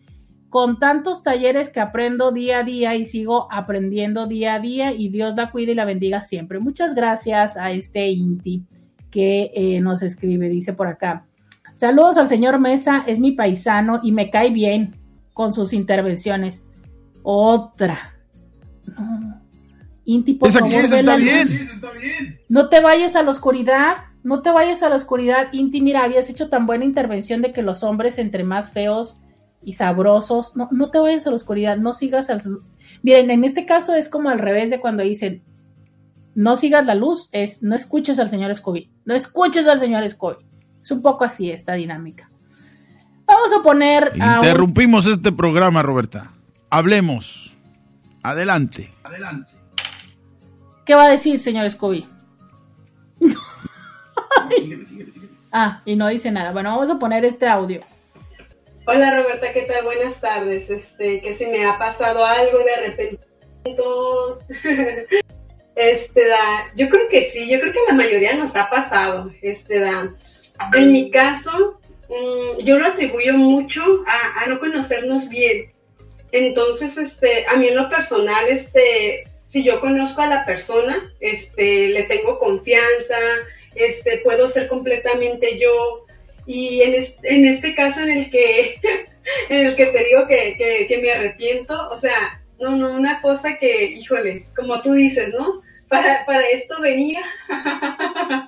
con tantos talleres que aprendo día a día y sigo aprendiendo día a día y Dios la cuide y la bendiga siempre. Muchas gracias a este Inti que eh, nos escribe, dice por acá. Saludos al señor Mesa, es mi paisano y me cae bien con sus intervenciones. Otra. No. Inti, por favor, está bien. No te vayas a la oscuridad, no te vayas a la oscuridad. Inti, mira, habías hecho tan buena intervención de que los hombres entre más feos y sabrosos, no, no te vayas a la oscuridad, no sigas al... Miren, en este caso es como al revés de cuando dicen, no sigas la luz, es no escuches al señor Scooby, no escuches al señor Scooby. Es un poco así esta dinámica. Vamos a poner... Interrumpimos este programa, Roberta. Hablemos. Adelante. Adelante. ¿Qué va a decir, señor Scooby? ah, y no dice nada. Bueno, vamos a poner este audio. Hola Roberta, ¿qué tal? Buenas tardes. Este, que si me ha pasado algo de arrepentimiento. este, da, yo creo que sí, yo creo que la mayoría nos ha pasado. Este, da, en mi caso, mm, yo lo atribuyo mucho a, a, no conocernos bien. Entonces, este, a mí en lo personal, este, si yo conozco a la persona, este, le tengo confianza, este, puedo ser completamente yo. Y en este, en este caso en el que, en el que te digo que, que, me arrepiento, o sea, no, no, una cosa que, híjole, como tú dices, ¿no? Para, para esto venía.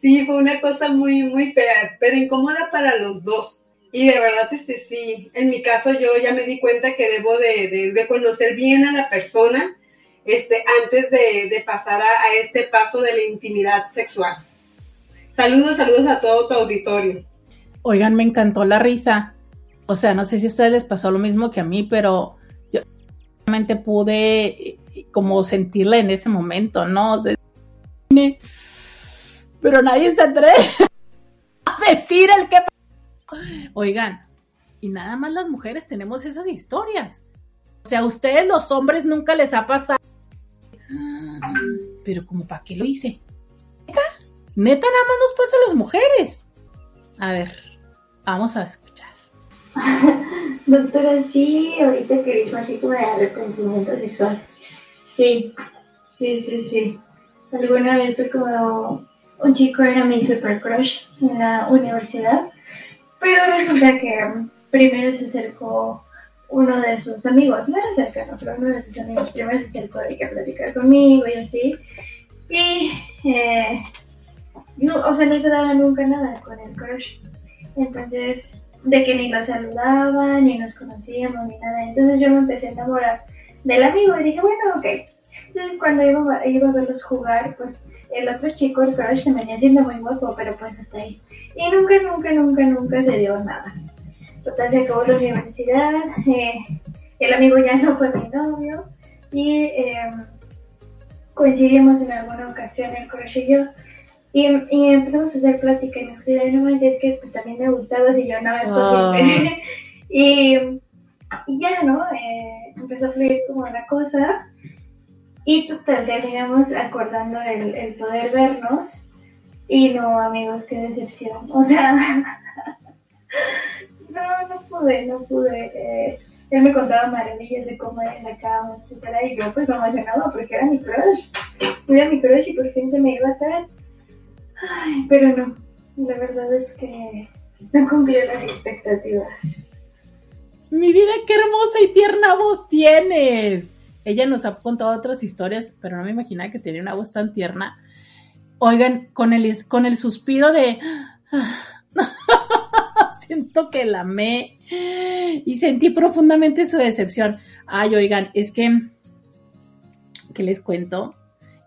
sí, fue una cosa muy, muy fea, pero incómoda para los dos. Y de verdad, este sí, en mi caso yo ya me di cuenta que debo de, de, de conocer bien a la persona este, antes de, pasar a, este paso de la intimidad sexual. Saludos, saludos a todo tu auditorio. Oigan, me encantó la risa. O sea, no sé si a ustedes les pasó lo mismo que a mí, pero yo realmente pude eh, como sentirla en ese momento, ¿no? pero nadie se atreve a decir el que... Oigan, y nada más las mujeres tenemos esas historias. O sea, a ustedes los hombres nunca les ha pasado pero como para qué lo hice. ¿Neta? Neta nada más nos pasa a las mujeres. A ver, vamos a escuchar. Doctora, sí, ahorita que dijo así como de arrepentimiento sexual. Sí, sí, sí, sí. Alguna vez fue como un chico era mi super crush en la universidad, pero resulta que primero se acercó uno de sus amigos, no era cercano, pero uno de sus amigos primero se acercó de que platicar conmigo y así. Y, eh, no, o sea, no se daba nunca nada con el crush. Entonces, de que ni lo saludaba, ni nos conocíamos, ni nada. Entonces yo me empecé a enamorar del amigo y dije, bueno, ok. Entonces cuando iba, iba a verlos jugar, pues el otro chico, el crush, se venía siendo muy guapo, pero pues hasta ahí. Y nunca, nunca, nunca, nunca se dio nada. Total, se acabó la universidad, eh, el amigo ya no fue mi novio y em, coincidimos en alguna ocasión el crush y yo. Y, empezamos a hacer plática y me dijo, no manches, es que pues también me gustaba y yo no, es posible. y, y, ya, ¿no? Eh, empezó a fluir como una cosa y total, terminamos acordando el, el poder vernos y no, amigos, qué decepción. O sea, no, no pude, no pude. Eh, él me contaba maravillas de cómo era en la cama, etcétera, y yo pues me emocionaba porque era mi crush. Era mi crush y por fin se me iba a hacer. Pero no, la verdad es que no cumplió las expectativas. Mi vida, qué hermosa y tierna voz tienes. Ella nos ha contado otras historias, pero no me imaginaba que tenía una voz tan tierna. Oigan, con el, con el suspiro de... siento que la amé y sentí profundamente su decepción. Ay, oigan, es que, ¿qué les cuento?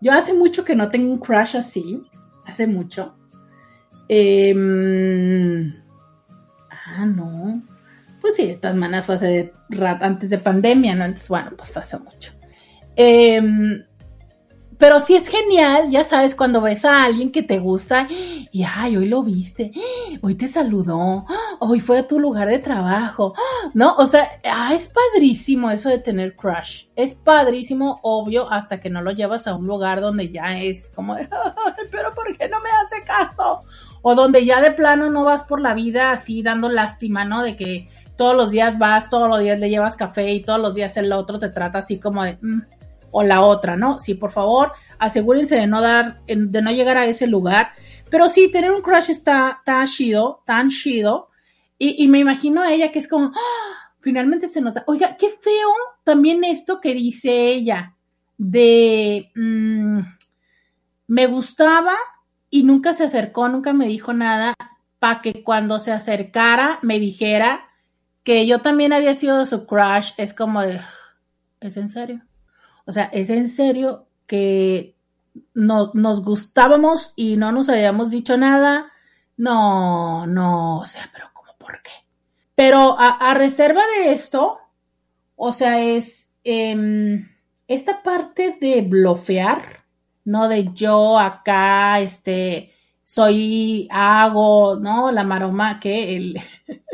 Yo hace mucho que no tengo un crush así, hace mucho. Em, ah, no. Pues sí, de maneras fue hace antes de pandemia, ¿no? Entonces, bueno, pues fue hace mucho. Eh, pero sí es genial, ya sabes, cuando ves a alguien que te gusta y, ay, hoy lo viste, hoy te saludó, hoy fue a tu lugar de trabajo, ¿no? O sea, ah, es padrísimo eso de tener crush. Es padrísimo, obvio, hasta que no lo llevas a un lugar donde ya es como de, pero ¿por qué no me hace caso? O donde ya de plano no vas por la vida así dando lástima, ¿no? De que todos los días vas, todos los días le llevas café y todos los días el otro te trata así como de... Mm, o la otra, ¿no? Sí, por favor, asegúrense de no dar, de no llegar a ese lugar. Pero sí, tener un crush está tan chido, tan chido. Y, me imagino a ella que es como, ¡ah! finalmente se nota. Oiga, qué feo también esto que dice ella de, mm, me gustaba y nunca se acercó, nunca me dijo nada, para que cuando se acercara me dijera que yo también había sido su crush. Es como de, ¿es en serio? O sea, es en serio que no, nos gustábamos y no nos habíamos dicho nada. No, no, o sea, pero ¿cómo por qué? Pero a, reserva de esto, o sea, es em, esta parte de blofear, no de yo acá, este, soy, hago, ¿no? La maroma que el,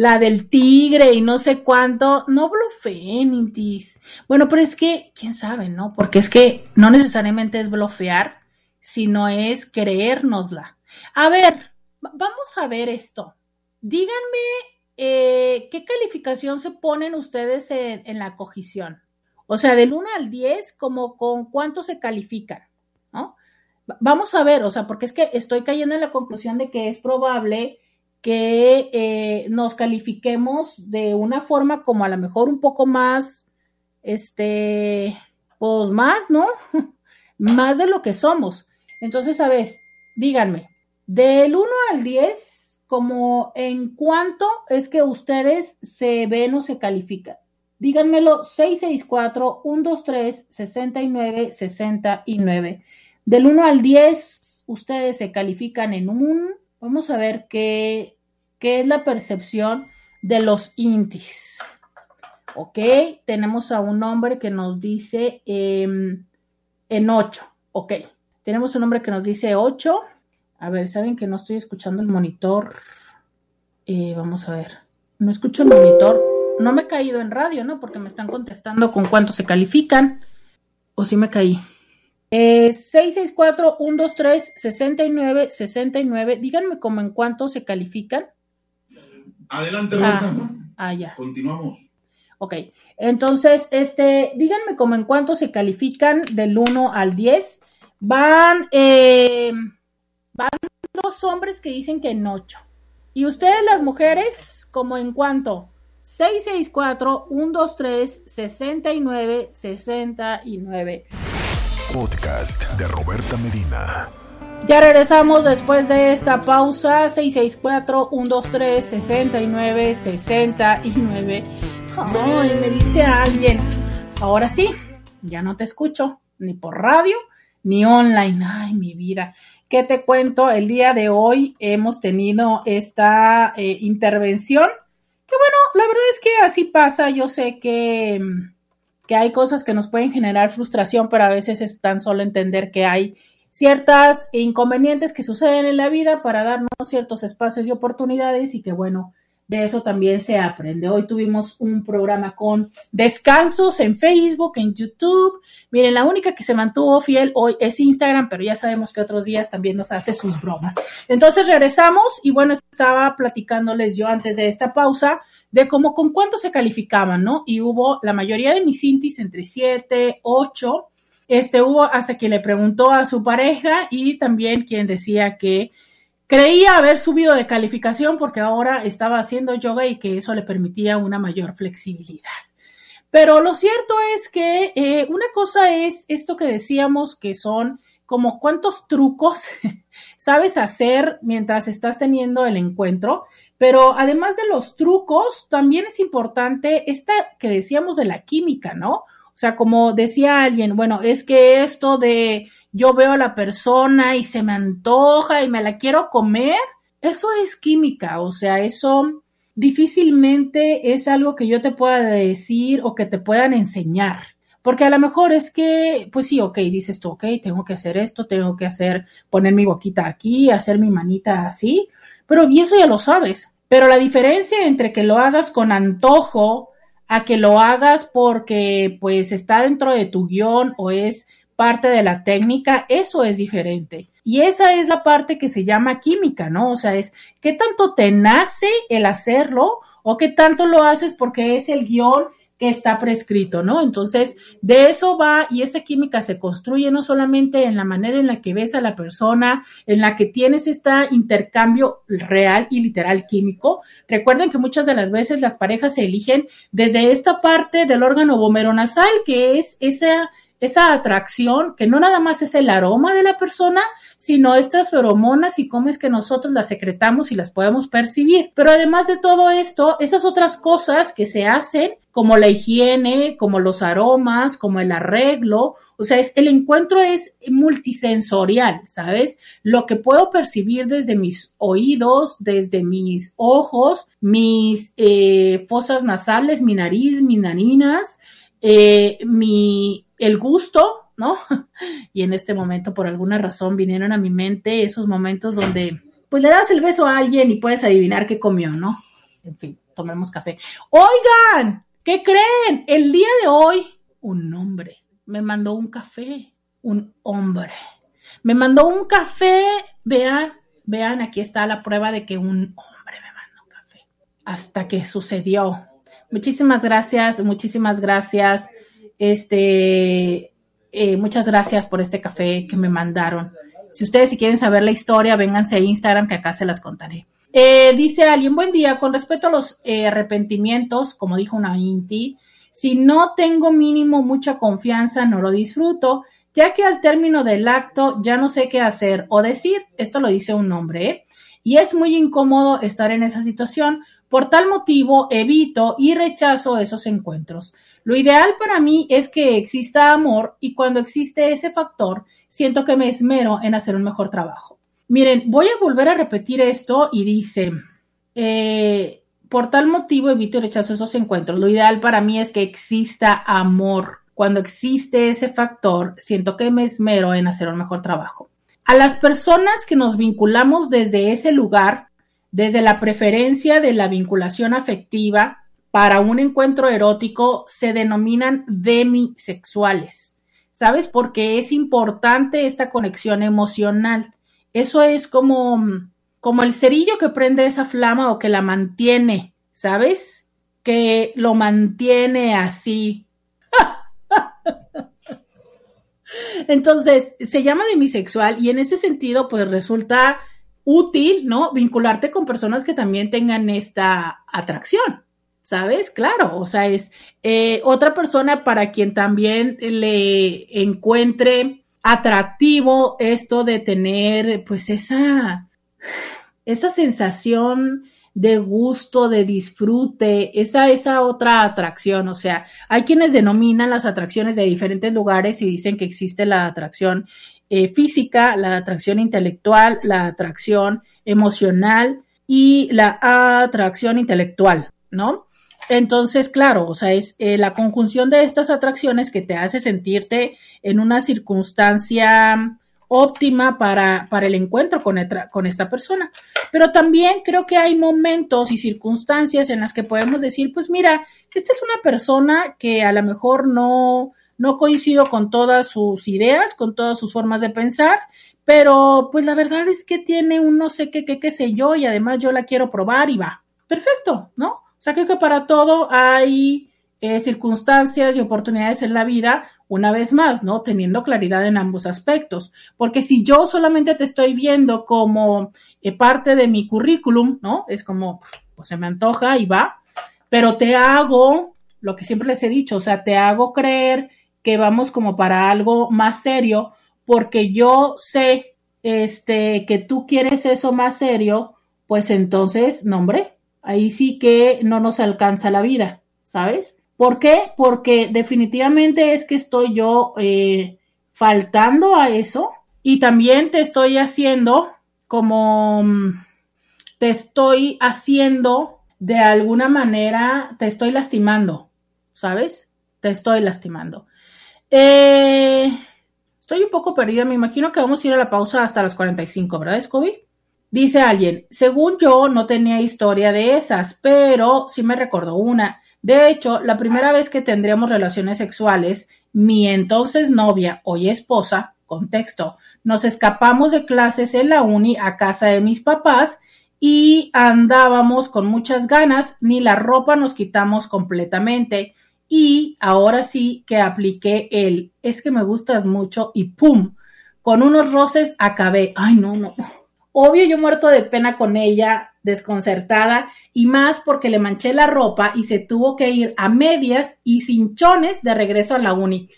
la del tigre y no sé cuánto, no blofeen, Intis. Bueno, pero es que, quién sabe, ¿no? Porque es que no necesariamente es blofear, sino es creérnosla. A ver, vamos a ver esto. Díganme eh, qué calificación se ponen ustedes en, la cogición. O sea, del 1 al 10, como con cuánto se califican, ¿no? Vamos a ver, o sea, porque es que estoy cayendo en la conclusión de que es probable que eh, nos califiquemos de una forma como a lo mejor un poco más, este, pues más, ¿no? más de lo que somos. Entonces, a ver, díganme, del 1 al 10, como en cuánto es que ustedes se ven o se califican. díganmelo 664-123-6969. Del 1 al 10, ustedes se califican en un. Vamos a ver qué, qué es la percepción de los intis. Ok, tenemos a un hombre que nos dice em, en 8. Ok, tenemos un hombre que nos dice 8. A ver, ¿saben que no estoy escuchando el monitor? Eh, vamos a ver. No escucho el monitor. No me he caído en radio, ¿no? Porque me están contestando con cuánto se califican. O sí me caí. Eh, 664-123-6969. Díganme cómo en cuánto se califican. Adelante, ah, ah, ya. Continuamos. Ok, entonces, este, díganme cómo en cuánto se califican del 1 al 10. Van, eh, van dos hombres que dicen que en 8. Y ustedes, las mujeres, como en cuánto? 664-123-6969. Podcast de Roberta Medina. Ya regresamos después de esta pausa. 664-123-6969. Ay, me dice alguien. Ahora sí, ya no te escucho, ni por radio, ni online. Ay, mi vida. ¿Qué te cuento? El día de hoy hemos tenido esta eh, intervención. Que bueno, la verdad es que así pasa. Yo sé que, que hay cosas que nos pueden generar frustración, pero a veces es tan solo entender que hay ciertas inconvenientes que suceden en la vida para darnos ciertos espacios y oportunidades y que bueno, de eso también se aprende. Hoy tuvimos un programa con descansos en Facebook, en YouTube. Miren, la única que se mantuvo fiel hoy es Instagram, pero ya sabemos que otros días también nos hace sus bromas. Entonces regresamos y bueno, estaba platicándoles yo antes de esta pausa de cómo con cuánto se calificaban, ¿no? Y hubo la mayoría de mis intis entre 7, 8. Este hubo hasta quien le preguntó a su pareja y también quien decía que Creía haber subido de calificación porque ahora estaba haciendo yoga y que eso le permitía una mayor flexibilidad. Pero lo cierto es que eh, una cosa es esto que decíamos que son como cuántos trucos sabes hacer mientras estás teniendo el encuentro, pero además de los trucos, también es importante esta que decíamos de la química, ¿no? O sea, como decía alguien, bueno, es que esto de yo veo a la persona y se me antoja y me la quiero comer, eso es química, o sea, eso difícilmente es algo que yo te pueda decir o que te puedan enseñar. Porque a lo mejor es que, pues sí, ok, dices tú, ok, tengo que hacer esto, tengo que hacer, poner mi boquita aquí, hacer mi manita así, pero y eso ya lo sabes. Pero la diferencia entre que lo hagas con antojo a que lo hagas porque pues está dentro de tu guion o es parte de la técnica, eso es diferente. Y esa es la parte que se llama química, ¿no? O sea, es qué tanto te nace el hacerlo o qué tanto lo haces porque es el guion que está prescrito, ¿no? Entonces, de eso va y esa química se construye no solamente en la manera en la que ves a la persona, en la que tienes este intercambio real y literal químico. Recuerden que muchas de las veces las parejas se eligen desde esta parte del órgano vomeronasal, que es esa esa atracción que no nada más es el aroma de la persona, sino estas feromonas y cómo es que nosotros las secretamos y las podemos percibir. Pero además de todo esto, esas otras cosas que se hacen, como la higiene, como los aromas, como el arreglo, o sea, es, el encuentro es multisensorial, ¿sabes? Lo que puedo percibir desde mis oídos, desde mis ojos, mis eh, fosas nasales, mi nariz, mis narinas, eh, mi el gusto, ¿no? Y en este momento, por alguna razón, vinieron a mi mente esos momentos donde, pues le das el beso a alguien y puedes adivinar qué comió, ¿no? En fin, tomemos café. Oigan, ¿qué creen? El día de hoy, un hombre me mandó un café, un hombre. Me mandó un café, vean, vean, aquí está la prueba de que un hombre me mandó un café. Hasta que sucedió. Muchísimas gracias, muchísimas gracias. Este, eh, muchas gracias por este café que me mandaron. Si ustedes si quieren saber la historia, vénganse a Instagram que acá se las contaré. Eh, dice alguien, buen día, con respecto a los eh, arrepentimientos, como dijo una Inti, si no tengo mínimo mucha confianza, no lo disfruto, ya que al término del acto ya no sé qué hacer o decir, esto lo dice un hombre, y es muy incómodo estar en esa situación Por tal motivo, evito y rechazo esos encuentros. Lo ideal para mí es que exista amor y cuando existe ese factor, siento que me esmero en hacer un mejor trabajo. Miren, voy a volver a repetir esto y dice, eh, por tal motivo evito y rechazo esos encuentros. Lo ideal para mí es que exista amor. Cuando existe ese factor, siento que me esmero en hacer un mejor trabajo. A las personas que nos vinculamos desde ese lugar, desde la preferencia de la vinculación afectiva, para un encuentro erótico se denominan demisexuales. ¿Sabes? Porque es importante esta conexión emocional. Eso es como, como el cerillo que prende esa flama o que la mantiene, ¿sabes? Que lo mantiene así. Entonces, se llama demisexual y en ese sentido, pues resulta útil, ¿no? Vincularte con personas que también tengan esta atracción. ¿Sabes? Claro, o sea, es eh, otra persona para quien también le encuentre atractivo esto de tener pues esa, esa sensación de gusto, de disfrute, esa, esa otra atracción. O sea, hay quienes denominan las atracciones de diferentes lugares y dicen que existe la atracción eh, física, la atracción intelectual, la atracción emocional y la atracción intelectual, ¿no? Entonces, claro, o sea, es eh, la conjunción de estas atracciones que te hace sentirte en una circunstancia óptima para, para el encuentro con, con esta persona. Pero también creo que hay momentos y circunstancias en las que podemos decir, pues mira, esta es una persona que a lo mejor no, no coincido con todas sus ideas, con todas sus formas de pensar, pero pues la verdad es que tiene un no sé qué, qué, qué sé yo, y además yo la quiero probar y va. Perfecto, ¿no? O sea, creo que para todo hay eh, circunstancias y oportunidades en la vida, una vez más, ¿no? Teniendo claridad en ambos aspectos. Porque si yo solamente te estoy viendo como eh, parte de mi currículum, ¿no? Es como, pues se me antoja y va, pero te hago lo que siempre les he dicho, o sea, te hago creer que vamos como para algo más serio, porque yo sé este que tú quieres eso más serio, pues entonces, no, hombre, ahí sí que no nos alcanza la vida, ¿sabes? ¿Por qué? Porque definitivamente es que estoy yo eh, faltando a eso y también te estoy haciendo como mm, te estoy haciendo de alguna manera, te estoy lastimando, ¿sabes? Te estoy lastimando. Eh, estoy un poco perdida, me imagino que vamos a ir a la pausa hasta las 45, ¿verdad, Scooby? Dice alguien, según yo no tenía historia de esas, pero sí me recordó una. De hecho, la primera vez que tendríamos relaciones sexuales, mi entonces novia, hoy esposa, contexto, nos escapamos de clases en la uni a casa de mis papás y andábamos con muchas ganas, ni la ropa nos quitamos completamente. Y ahora sí que apliqué el es que me gustas mucho y ¡pum! Con unos roces acabé. Ay, no, no. Obvio, yo muerto de pena con ella, desconcertada, y más porque le manché la ropa y se tuvo que ir a medias y cinchones de regreso a la uni.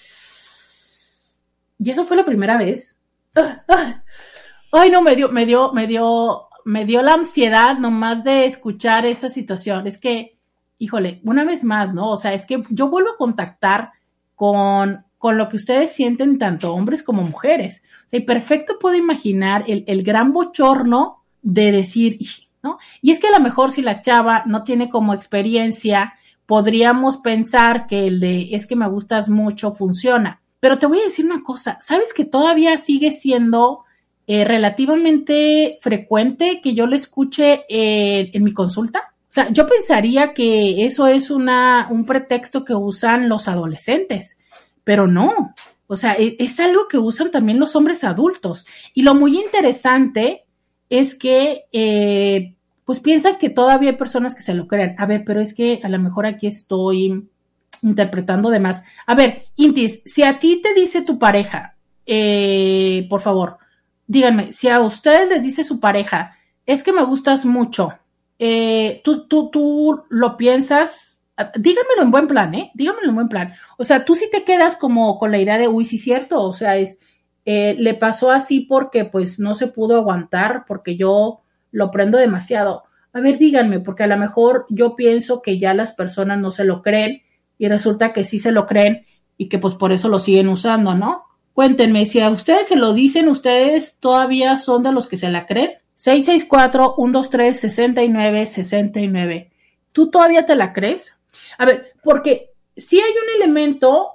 Y eso fue la primera vez. Ay, no, me dio, me dio, me dio, me dio la ansiedad nomás de escuchar esa situación. Es que, híjole, una vez más, ¿no? O sea, es que yo vuelvo a contactar con, con lo que ustedes sienten tanto hombres como mujeres y perfecto puedo imaginar el, gran bochorno de decir, ¿no? Y es que a lo mejor si la chava no tiene como experiencia, podríamos pensar que el de es que me gustas mucho funciona. Pero te voy a decir una cosa, ¿sabes que todavía sigue siendo eh, relativamente frecuente que yo lo escuche en mi consulta? O sea, yo pensaría que eso es una, un pretexto que usan los adolescentes, pero no. O sea, e, es, algo que usan también los hombres adultos. Y lo muy interesante es que, eh, pues piensan que todavía hay personas que se lo crean. A ver, pero es que a lo mejor aquí estoy interpretando de más. A ver, Intis, si a ti te dice tu pareja, eh, por favor, díganme, si a ustedes les dice su pareja, es que me gustas mucho, eh, ¿tú, tú, tú lo piensas Ah, dígamelo en buen plan, ¿eh? Dígamelo en buen plan. O sea, tú sí te quedas como con la idea de, uy, sí, cierto. O sea, es, eh, le pasó así porque pues no se pudo aguantar, porque yo lo prendo demasiado. A ver, díganme, porque a lo mejor yo pienso que ya las personas no se lo creen y resulta que sí se lo creen y que pues por eso lo siguen usando, ¿no? Cuéntenme, si a ustedes se lo dicen, ¿ustedes todavía son de los que se la creen? 664-123-6969. ¿Tú todavía te la crees? A ver, porque si hay un elemento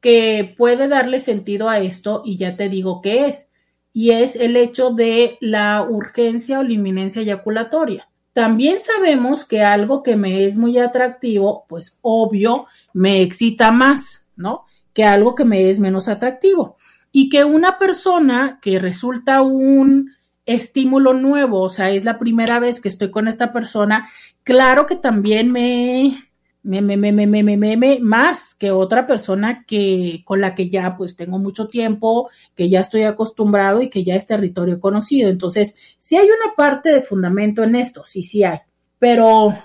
que puede darle sentido a esto y ya te digo qué es, y es el hecho de la urgencia o la inminencia eyaculatoria. También sabemos que algo que me es muy atractivo, pues obvio, me excita más, ¿no? Que algo que me es menos atractivo. Y que una persona que resulta un estímulo nuevo, o sea, es la primera vez que estoy con esta persona, claro que también me, me, me, me, más que otra persona que con la que ya pues tengo mucho tiempo, que ya estoy acostumbrado y que ya es territorio conocido. Entonces, sí hay una parte de fundamento en esto, sí, sí hay, pero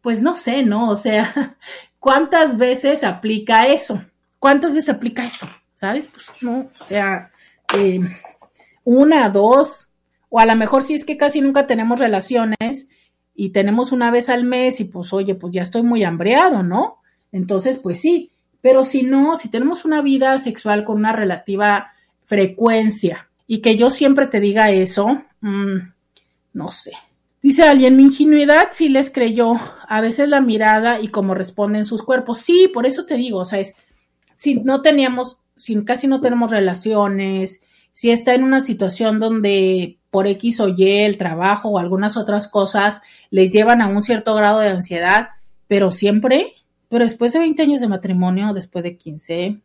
pues no sé, ¿no? O sea, ¿cuántas veces aplica eso? ¿Cuántas veces aplica eso? ¿Sabes? Pues no, o sea, eh, una, dos, o a lo mejor si es que casi nunca tenemos relaciones y tenemos una vez al mes y pues oye, pues ya estoy muy hambreado, ¿no? Entonces, pues sí, pero si no, si tenemos una vida sexual con una relativa frecuencia y que yo siempre te diga eso, mmm, no sé. Dice alguien, mi ingenuidad sí les creyó, a veces la mirada y cómo responden sus cuerpos. Sí, por eso te digo, o sea, es, si no teníamos, si casi no tenemos relaciones, si está en una situación donde por X o Y el trabajo o algunas otras cosas les llevan a un cierto grado de ansiedad, pero siempre, pero después de 20 años de matrimonio, después de 15,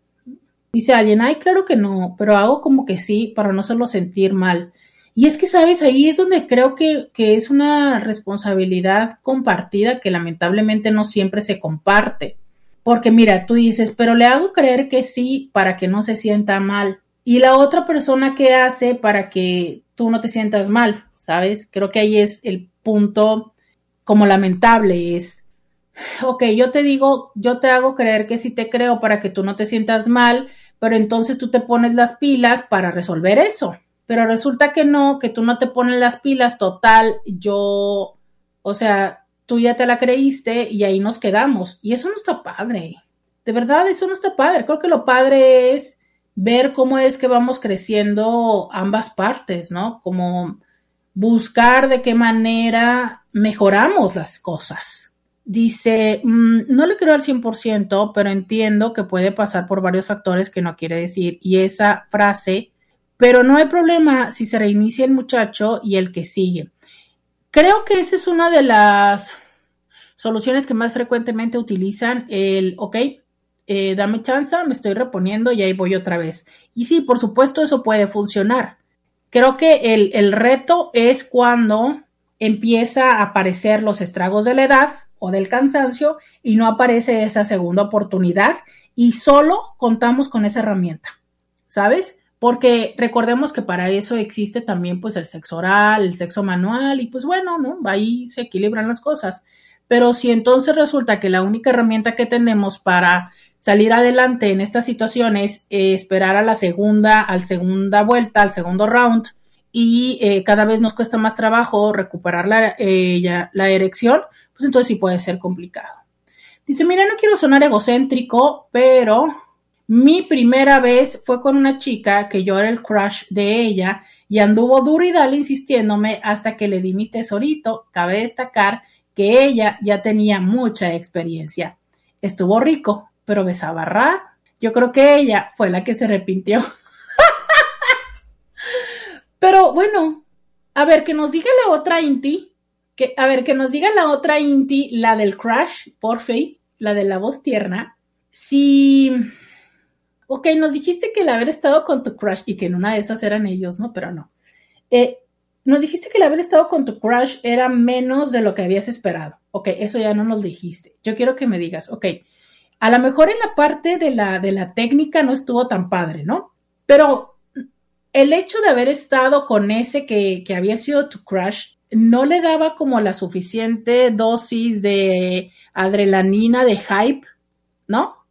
dice alguien, ay, claro que no, pero hago como que sí para no hacerlo sentir mal. Y es que, sabes, ahí es donde creo que, que es una responsabilidad compartida que lamentablemente no siempre se comparte. Porque mira, tú dices, pero le hago creer que sí para que no se sienta mal y la otra persona que hace para que tú no te sientas mal, ¿sabes? Creo que ahí es el punto como lamentable, es, ok, yo te digo, yo te hago creer que sí te creo para que tú no te sientas mal, pero entonces tú te pones las pilas para resolver eso. Pero resulta que no, que tú no te pones las pilas, total, yo, o sea, tú ya te la creíste y ahí nos quedamos. Y eso no está padre. De verdad, eso no está padre. Creo que lo padre es ver cómo es que vamos creciendo ambas partes, ¿no? Como buscar de qué manera mejoramos las cosas. Dice, mm, no le creo al 100%, pero entiendo que puede pasar por varios factores que no quiere decir. Y esa frase, pero no hay problema si se reinicia el muchacho y el que sigue. Creo que esa es una de las soluciones que más frecuentemente utilizan el, ok, eh, dame chance, me estoy reponiendo y ahí voy otra vez. Y sí, por supuesto, eso puede funcionar. Creo que el, el reto es cuando empieza a aparecer los estragos de la edad o del cansancio y no aparece esa segunda oportunidad y solo contamos con esa herramienta, ¿sabes? Porque recordemos que para eso existe también pues el sexo oral, el sexo manual y pues bueno, ¿no? Ahí se equilibran las cosas. Pero si entonces resulta que la única herramienta que tenemos para salir adelante en estas situaciones, eh, esperar a la segunda, al segunda vuelta, al segundo round, y eh, cada vez nos cuesta más trabajo recuperar la, eh, la erección, pues entonces sí puede ser complicado. Dice, mira, no quiero sonar egocéntrico, pero mi primera vez fue con una chica que yo era el crush de ella y anduvo duro y dale insistiéndome hasta que le di mi tesorito. Cabe destacar que ella ya tenía mucha experiencia. Estuvo rico, pero besaba raro. Yo creo que ella fue la que se arrepintió. pero bueno, a ver, que nos diga la otra Inti, que, a ver, que nos diga la otra Inti, la del crash, por fe, la de la voz tierna, si... Ok, nos dijiste que el haber estado con tu crush y que en una de esas eran ellos, ¿no? Pero no. Eh, nos dijiste que el haber estado con tu crush era menos de lo que habías esperado. Ok, eso ya no nos dijiste. Yo quiero que me digas, ok, a lo mejor en la parte de la, de la técnica no estuvo tan padre, ¿no? Pero el hecho de haber estado con ese que, que había sido tu crush no le daba como la suficiente dosis de adrenalina, de hype, ¿no?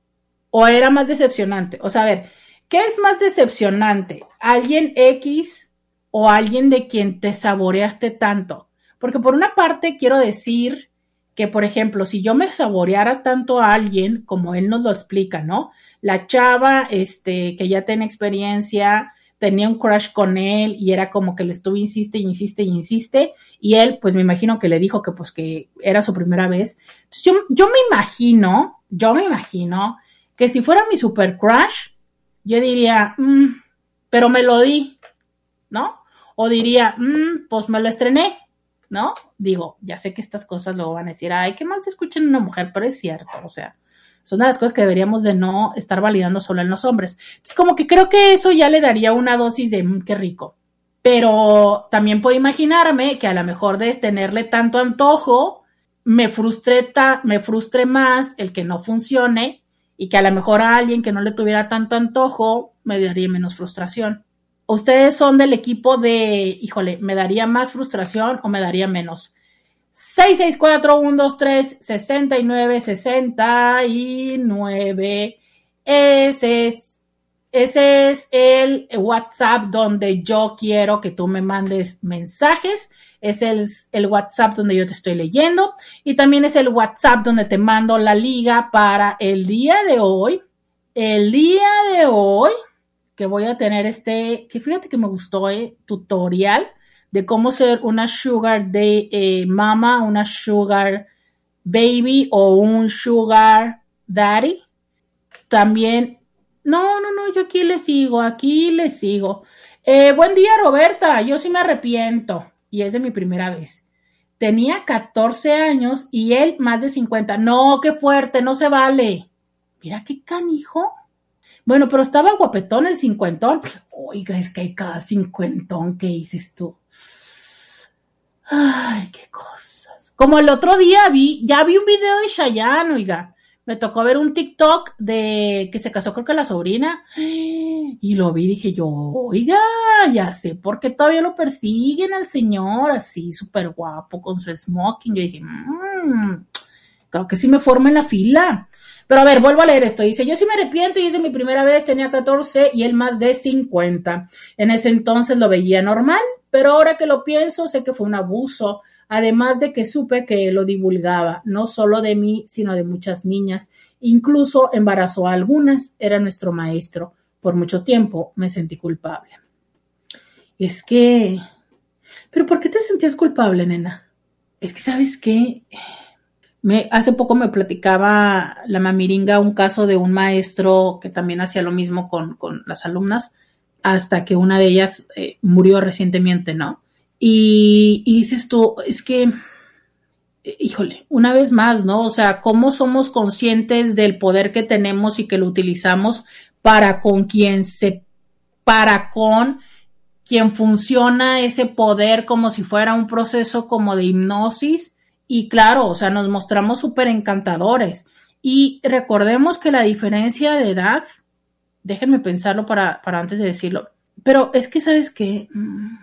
¿O era más decepcionante? O sea, a ver, ¿qué es más decepcionante? ¿Alguien X o alguien de quien te saboreaste tanto? Porque por una parte quiero decir que, por ejemplo, si yo me saboreara tanto a alguien, como él nos lo explica, ¿no? La chava, este, que ya tiene experiencia, tenía un crush con él y era como que le estuvo insiste y insiste y insiste y él pues me imagino que le dijo que pues que era su primera vez. Yo, yo me imagino, yo me imagino que si fuera mi super crush, yo diría, mm, pero me lo di, ¿no? O diría, mm, pues me lo estrené, ¿no? Digo, ya sé que estas cosas luego van a decir, ay, qué mal se escucha en una mujer, pero es cierto, o sea, son de las cosas que deberíamos de no estar validando solo en los hombres. Entonces, como que creo que eso ya le daría una dosis de mm, qué rico. Pero también puedo imaginarme que a lo mejor de tenerle tanto antojo, me frustre, me frustre más el que no funcione y que a lo mejor a alguien que no le tuviera tanto antojo me daría menos frustración. Ustedes son del equipo de, híjole, ¿me daría más frustración o me daría menos? 664-123-69-69. Ese es, ese es el WhatsApp donde yo quiero que tú me mandes mensajes. Es el, el, WhatsApp donde yo te estoy leyendo. Y también es el WhatsApp donde te mando la liga para el día de hoy. El día de hoy que voy a tener este, que fíjate que me gustó, eh, tutorial de cómo ser una sugar de eh, mama, una sugar baby o un sugar daddy. También, no, no, no, yo aquí le sigo, aquí le sigo. Eh, buen día, Roberta. Yo sí me arrepiento y es de mi primera vez. Tenía 14 años y él más de 50. No, qué fuerte, no se vale. Mira qué canijo. Bueno, pero estaba guapetón el cincuentón. Oiga, es que hay cada cincuentón que dices tú. Ay, qué cosas. Como el otro día vi, ya vi un video de Chayanne, oiga. Me tocó ver un TikTok de que se casó creo que la sobrina. Y lo vi, dije yo, oiga, ya sé por qué todavía lo persiguen al señor, así súper guapo, con su smoking. Yo dije, mmm, creo que sí me forma en la fila. Pero a ver, vuelvo a leer esto. Dice, yo sí me arrepiento y es de mi primera vez, tenía 14 y él más de 50. En ese entonces lo veía normal, pero ahora que lo pienso, sé que fue un abuso, además de que supe que lo divulgaba, no solo de mí, sino de muchas niñas. Incluso embarazó a algunas, era nuestro maestro. Por mucho tiempo me sentí culpable. Es que... ¿Pero por qué te sentías culpable, nena? Es que, ¿sabes qué? Hace poco me platicaba la mamiringa un caso de un maestro que también hacía lo mismo con, con las alumnas hasta que una de ellas eh, murió recientemente, ¿no? Y, dices tú, es que, híjole, una vez más, ¿no? O sea, ¿cómo somos conscientes del poder que tenemos y que lo utilizamos para con quien se, para con quien funciona ese poder como si fuera un proceso como de hipnosis? Y claro, o sea, nos mostramos súper encantadores. Y recordemos que la diferencia de edad déjenme pensarlo para, antes de decirlo. Pero es que, ¿sabes qué? Mm,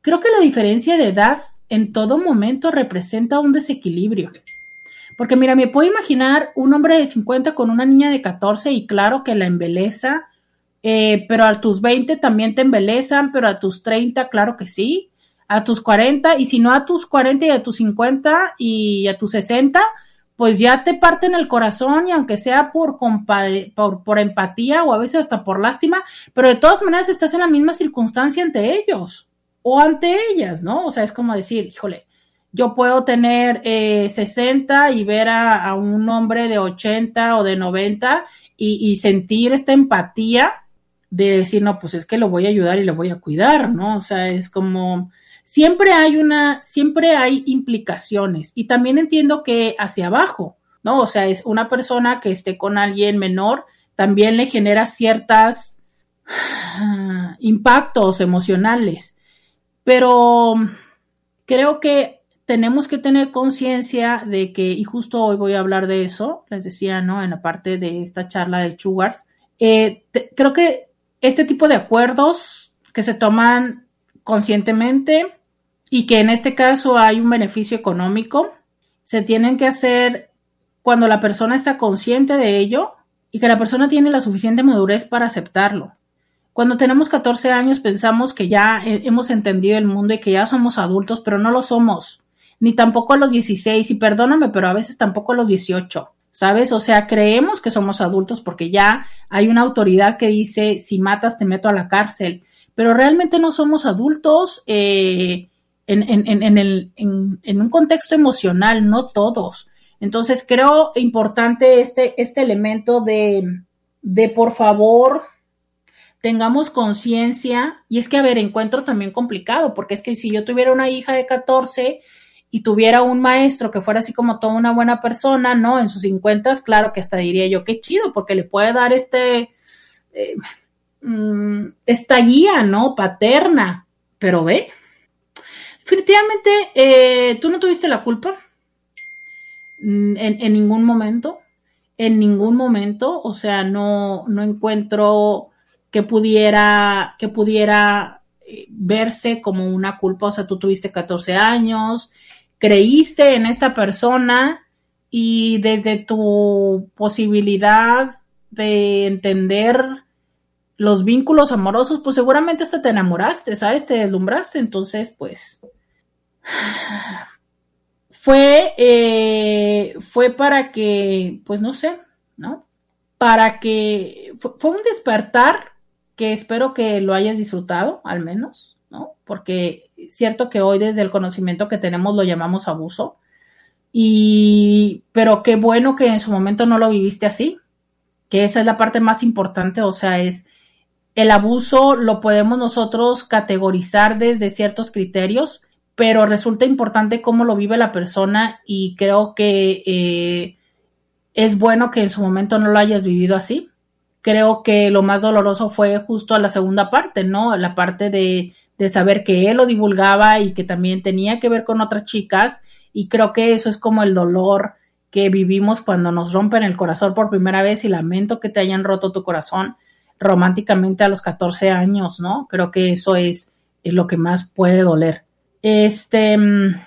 creo que la diferencia de edad en todo momento representa un desequilibrio. Porque mira, me puedo imaginar un hombre de 50 con una niña de 14 y claro que la embeleza, eh, pero a tus 20 también te embelezan, pero a tus 30, claro que sí, a tus 40 y si no a tus 40 y a tus 50 y a tus 60, pues ya te parten el corazón y aunque sea por, por, por, empatía o a veces hasta por lástima, pero de todas maneras estás en la misma circunstancia ante ellos o ante ellas, ¿no? O sea, es como decir, híjole, yo puedo tener eh, 60 y ver a, un hombre de 80 o de 90 y, y sentir esta empatía de decir, no, pues es que lo voy a ayudar y lo voy a cuidar, ¿no? O sea, es como siempre hay una, siempre hay implicaciones y también entiendo que hacia abajo, ¿no? O sea, es una persona que esté con alguien menor, también le genera ciertas impactos emocionales, pero creo que tenemos que tener conciencia de que, y justo hoy voy a hablar de eso, les decía, ¿no? En la parte de esta charla de Chugars, eh, creo que este tipo de acuerdos que se toman conscientemente y que en este caso hay un beneficio económico, se tienen que hacer cuando la persona está consciente de ello y que la persona tiene la suficiente madurez para aceptarlo. Cuando tenemos 14 años pensamos que ya hemos entendido el mundo y que ya somos adultos, pero no lo somos. ni tampoco a los 16, y perdóname, pero a veces tampoco a los 18, ¿sabes? O sea, creemos que somos adultos porque ya hay una autoridad que dice, si matas te meto a la cárcel, pero realmente no somos adultos eh, en, en, el, en, un contexto emocional, no todos. Entonces, creo importante este, este elemento de, de, por favor, tengamos conciencia, y es que, a ver, encuentro también complicado, porque es que si yo tuviera una hija de 14 y tuviera un maestro que fuera así como toda una buena persona, ¿no? En sus 50, claro que hasta diría yo, qué chido, porque le puede dar este, eh, mm, esta guía, ¿no? Paterna, pero ve, definitivamente, eh, tú no tuviste la culpa mm, en, en, ningún momento, en ningún momento, o sea, no, no encuentro que pudiera, que pudiera eh, verse como una culpa, o sea, tú tuviste 14 años, creíste en esta persona y desde tu posibilidad de entender los vínculos amorosos, pues seguramente hasta te enamoraste, ¿sabes? Te deslumbraste, entonces, pues, fue, eh, fue para que, pues no sé, ¿no? Para que, fue un despertar que espero que lo hayas disfrutado, al menos, ¿no? Porque cierto que hoy desde el conocimiento que tenemos lo llamamos abuso, y, pero qué bueno que en su momento no lo viviste así, que esa es la parte más importante, o sea, es el abuso lo podemos nosotros categorizar desde ciertos criterios, pero resulta importante cómo lo vive la persona y creo que eh, es bueno que en su momento no lo hayas vivido así creo que lo más doloroso fue justo a la segunda parte, ¿no? La parte de, de saber que él lo divulgaba y que también tenía que ver con otras chicas y creo que eso es como el dolor que vivimos cuando nos rompen el corazón por primera vez y lamento que te hayan roto tu corazón románticamente a los 14 años, ¿no? Creo que eso es, lo que más puede doler. Este, mm,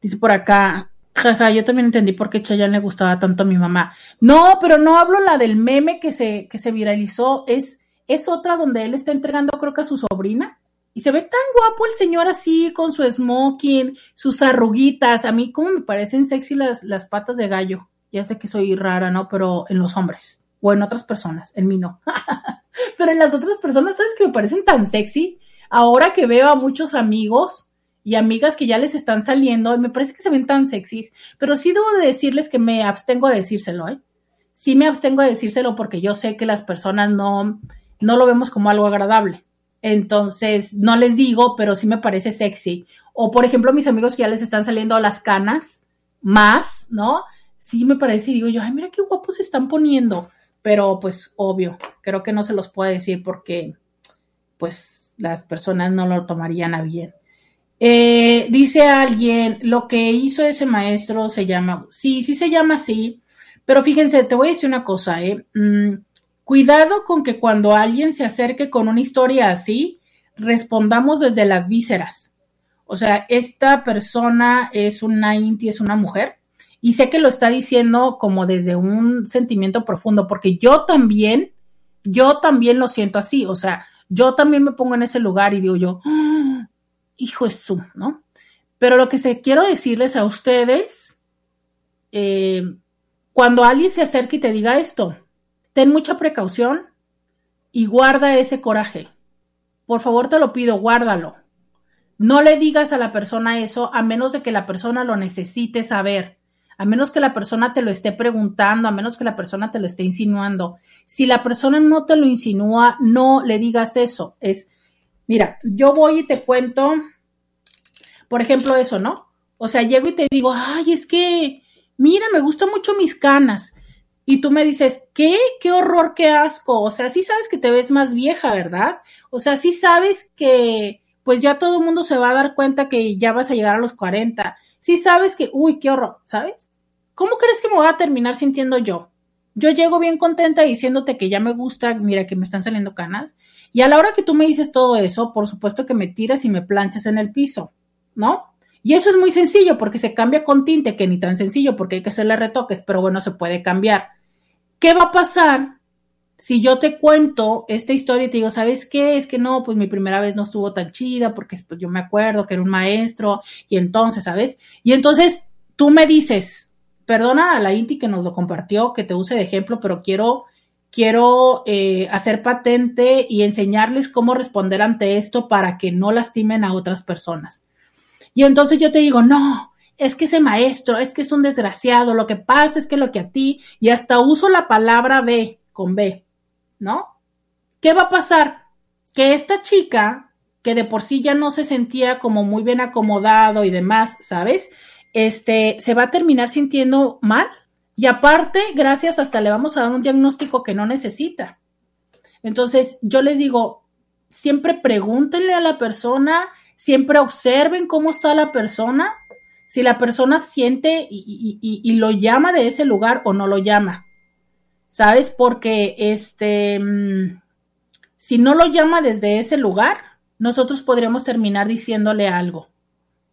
dice por acá, Jaja, yo también entendí por qué Chayanne le gustaba tanto a mi mamá. No, pero no hablo la del meme que se, que se viralizó. Es, es otra donde él está entregando, creo que a su sobrina. Y se ve tan guapo el señor así, con su smoking, sus arruguitas. A mí, como me parecen sexy las, las patas de gallo. Ya sé que soy rara, ¿no? Pero en los hombres. O en otras personas. En mí no. pero en las otras personas, ¿sabes que me parecen tan sexy? Ahora que veo a muchos amigos y amigas que ya les están saliendo, me parece que se ven tan sexys, pero sí debo de decirles que me abstengo de decírselo, ¿eh? Sí me abstengo de decírselo porque yo sé que las personas no, no lo vemos como algo agradable. Entonces, no les digo, pero sí me parece sexy. O, por ejemplo, mis amigos que ya les están saliendo las canas más, ¿no? Sí me parece y digo yo, ay, mira qué guapos se están poniendo. Pero, pues, obvio, creo que no se los puedo decir porque, pues, las personas no lo tomarían a bien. Eh, dice alguien, lo que hizo ese maestro se llama, sí, sí se llama así, pero fíjense, te voy a decir una cosa, ¿eh? Mm, cuidado con que cuando alguien se acerque con una historia así, respondamos desde las vísceras. O sea, esta persona es una inti, es una mujer, y sé que lo está diciendo como desde un sentimiento profundo, porque yo también, yo también lo siento así, o sea, yo también me pongo en ese lugar y digo yo, hijo es su, ¿no? Pero lo que se quiero decirles a ustedes, eh, cuando alguien se acerque y te diga esto, ten mucha precaución y guarda ese coraje. Por favor, te lo pido, guárdalo. No le digas a la persona eso a menos de que la persona lo necesite saber, a menos que la persona te lo esté preguntando, a menos que la persona te lo esté insinuando. Si la persona no te lo insinúa, no le digas eso. Es, mira, yo voy y te cuento por ejemplo, eso, ¿no? O sea, llego y te digo, ay, es que, mira, me gustan mucho mis canas. Y tú me dices, ¿qué? ¿Qué horror, qué asco? O sea, sí sabes que te ves más vieja, ¿verdad? O sea, sí sabes que, pues ya todo el mundo se va a dar cuenta que ya vas a llegar a los 40. Sí sabes que, uy, qué horror, ¿sabes? ¿Cómo crees que me voy a terminar sintiendo yo? Yo llego bien contenta diciéndote que ya me gusta, mira que me están saliendo canas. Y a la hora que tú me dices todo eso, por supuesto que me tiras y me planchas en el piso. ¿no? Y eso es muy sencillo porque se cambia con tinte, que ni tan sencillo porque hay que hacerle retoques, pero bueno, se puede cambiar. ¿Qué va a pasar si yo te cuento esta historia y te digo, ¿sabes qué? Es que no, pues mi primera vez no estuvo tan chida porque pues, yo me acuerdo que era un maestro y entonces, ¿sabes? Y entonces tú me dices, perdona a la Inti que nos lo compartió, que te use de ejemplo, pero quiero, quiero eh, hacer patente y enseñarles cómo responder ante esto para que no lastimen a otras personas. Y entonces yo te digo, no, es que ese maestro, es que es un desgraciado, lo que pasa es que lo que a ti, y hasta uso la palabra B con B, ¿no? ¿Qué va a pasar? Que esta chica, que de por sí ya no se sentía como muy bien acomodado y demás, ¿sabes? Este, se va a terminar sintiendo mal. Y aparte, gracias, hasta le vamos a dar un diagnóstico que no necesita. Entonces, yo les digo, siempre pregúntenle a la persona, siempre observen cómo está la persona, si la persona siente y, y lo llama de ese lugar o no lo llama. ¿Sabes? Porque este, mm, si no lo llama desde ese lugar, nosotros podríamos terminar diciéndole algo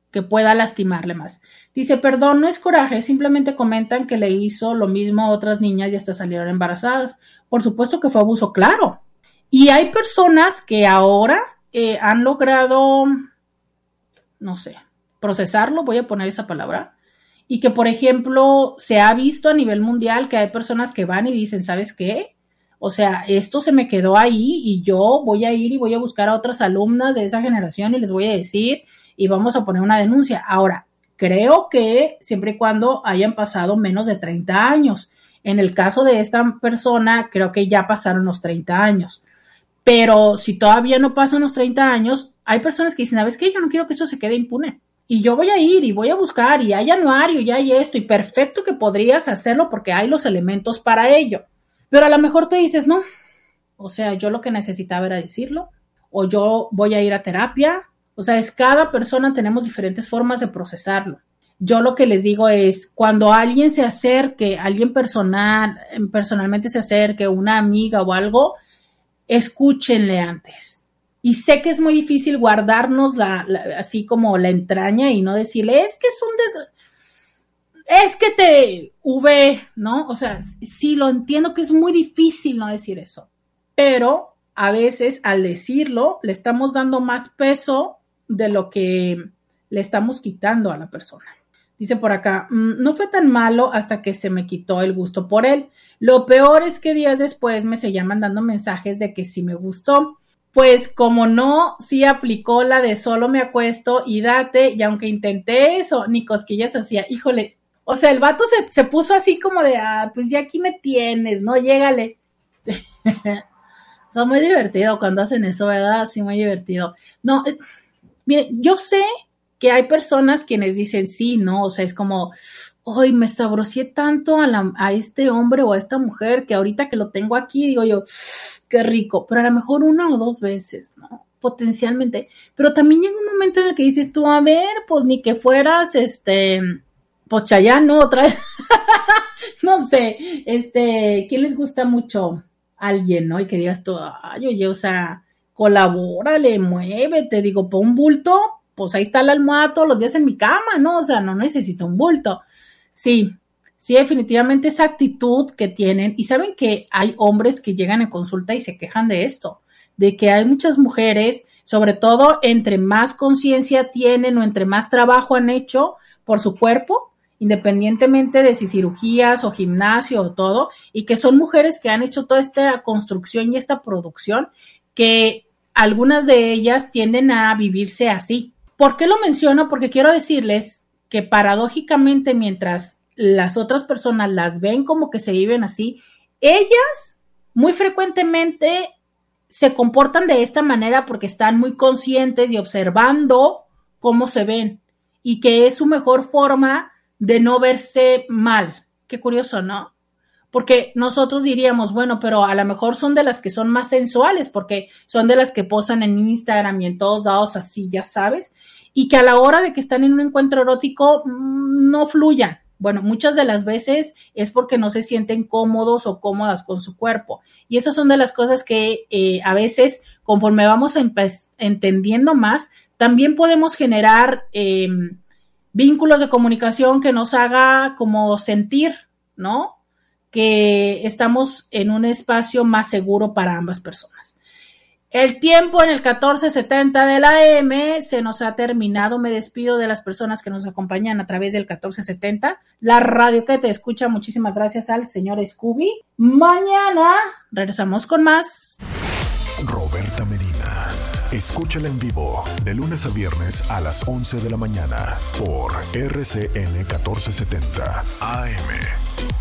que pueda lastimarle más. Dice, perdón, no es coraje, simplemente comentan que le hizo lo mismo a otras niñas y hasta salieron embarazadas. Por supuesto que fue abuso, claro. Y hay personas que ahora eh, han logrado, no sé, procesarlo, voy a poner esa palabra, y que, por ejemplo, se ha visto a nivel mundial que hay personas que van y dicen, ¿sabes qué? O sea, esto se me quedó ahí y yo voy a ir y voy a buscar a otras alumnas de esa generación y les voy a decir y vamos a poner una denuncia. Ahora, creo que siempre y cuando hayan pasado menos de 30 años. En el caso de esta persona, creo que ya pasaron los 30 años. Pero si todavía no pasan los 30 años, hay personas que dicen, ¿sabes qué? Yo no quiero que eso se quede impune y yo voy a ir y voy a buscar y hay anuario y hay esto y perfecto que podrías hacerlo porque hay los elementos para ello. Pero a lo mejor te dices, no, o sea, yo lo que necesitaba era decirlo o yo voy a ir a terapia. O sea, es cada persona tenemos diferentes formas de procesarlo. Yo lo que les digo es, cuando alguien se acerque, alguien personal, personalmente se acerque, una amiga o algo, escúchenle antes y sé que es muy difícil guardarnos así como la entraña y no decirle, es que es un des es que te V, ¿no? O sea, sí lo entiendo que es muy difícil no decir eso, pero a veces al decirlo le estamos dando más peso de lo que le estamos quitando a la persona. Dice por acá, mm, no fue tan malo hasta que se me quitó el gusto por él. Lo peor es que días después me seguían mandando mensajes de que sí me gustó pues como no, sí aplicó la de solo me acuesto y date, y aunque intenté eso, ni cosquillas hacía, híjole, o sea, el vato se, se puso así como de, ah, pues ya aquí me tienes, ¿no? Llégale. Son muy divertido cuando hacen eso, ¿verdad? Sí, muy divertido. No, eh, miren, yo sé que hay personas quienes dicen sí, ¿no? O sea, es como, hoy me sabrosé tanto a, este hombre o a esta mujer que ahorita que lo tengo aquí, digo yo, qué rico, pero a lo mejor una o dos veces, ¿no? Potencialmente. Pero también llega un momento en el que dices tú, a ver, pues ni que fueras, este, pues Chayano otra vez. no sé, este, ¿quién les gusta mucho? Alguien, ¿no? Y que digas tú, ay, oye, o sea, colabórale, muévete, digo, pon un bulto, pues ahí está la almohada todos los días en mi cama, ¿no? O sea, no necesito un bulto. Sí, sí, definitivamente esa actitud que tienen, y saben que hay hombres que llegan a consulta y se quejan de esto, de que hay muchas mujeres, sobre todo entre más conciencia tienen o entre más trabajo han hecho por su cuerpo, independientemente de si cirugías o gimnasio o todo, y que son mujeres que han hecho toda esta construcción y esta producción, que algunas de ellas tienden a vivirse así. ¿Por qué lo menciono? Porque quiero decirles que paradójicamente mientras las otras personas las ven como que se viven así, ellas muy frecuentemente se comportan de esta manera porque están muy conscientes y observando cómo se ven y que es su mejor forma de no verse mal. Qué curioso, ¿no? Porque nosotros diríamos, bueno, pero a lo mejor son de las que son más sensuales, porque son de las que posan en Instagram y en todos lados así, ya sabes, y que a la hora de que están en un encuentro erótico mm, no fluyan, bueno, muchas de las veces es porque no se sienten cómodos o cómodas con su cuerpo. Y esas son de las cosas que eh, a veces, conforme vamos entendiendo más, también podemos generar em, vínculos de comunicación que nos haga como sentir, ¿no? que estamos en un espacio más seguro para ambas personas. El tiempo en el 1470 de la M se nos ha terminado. Me despido de las personas que nos acompañan a través del 1470. La radio que te escucha, muchísimas gracias al señor Scooby. Mañana regresamos con más. Roberta Medina. Escúchala en vivo de lunes a viernes a las 11 de la mañana por RCN 1470 AM.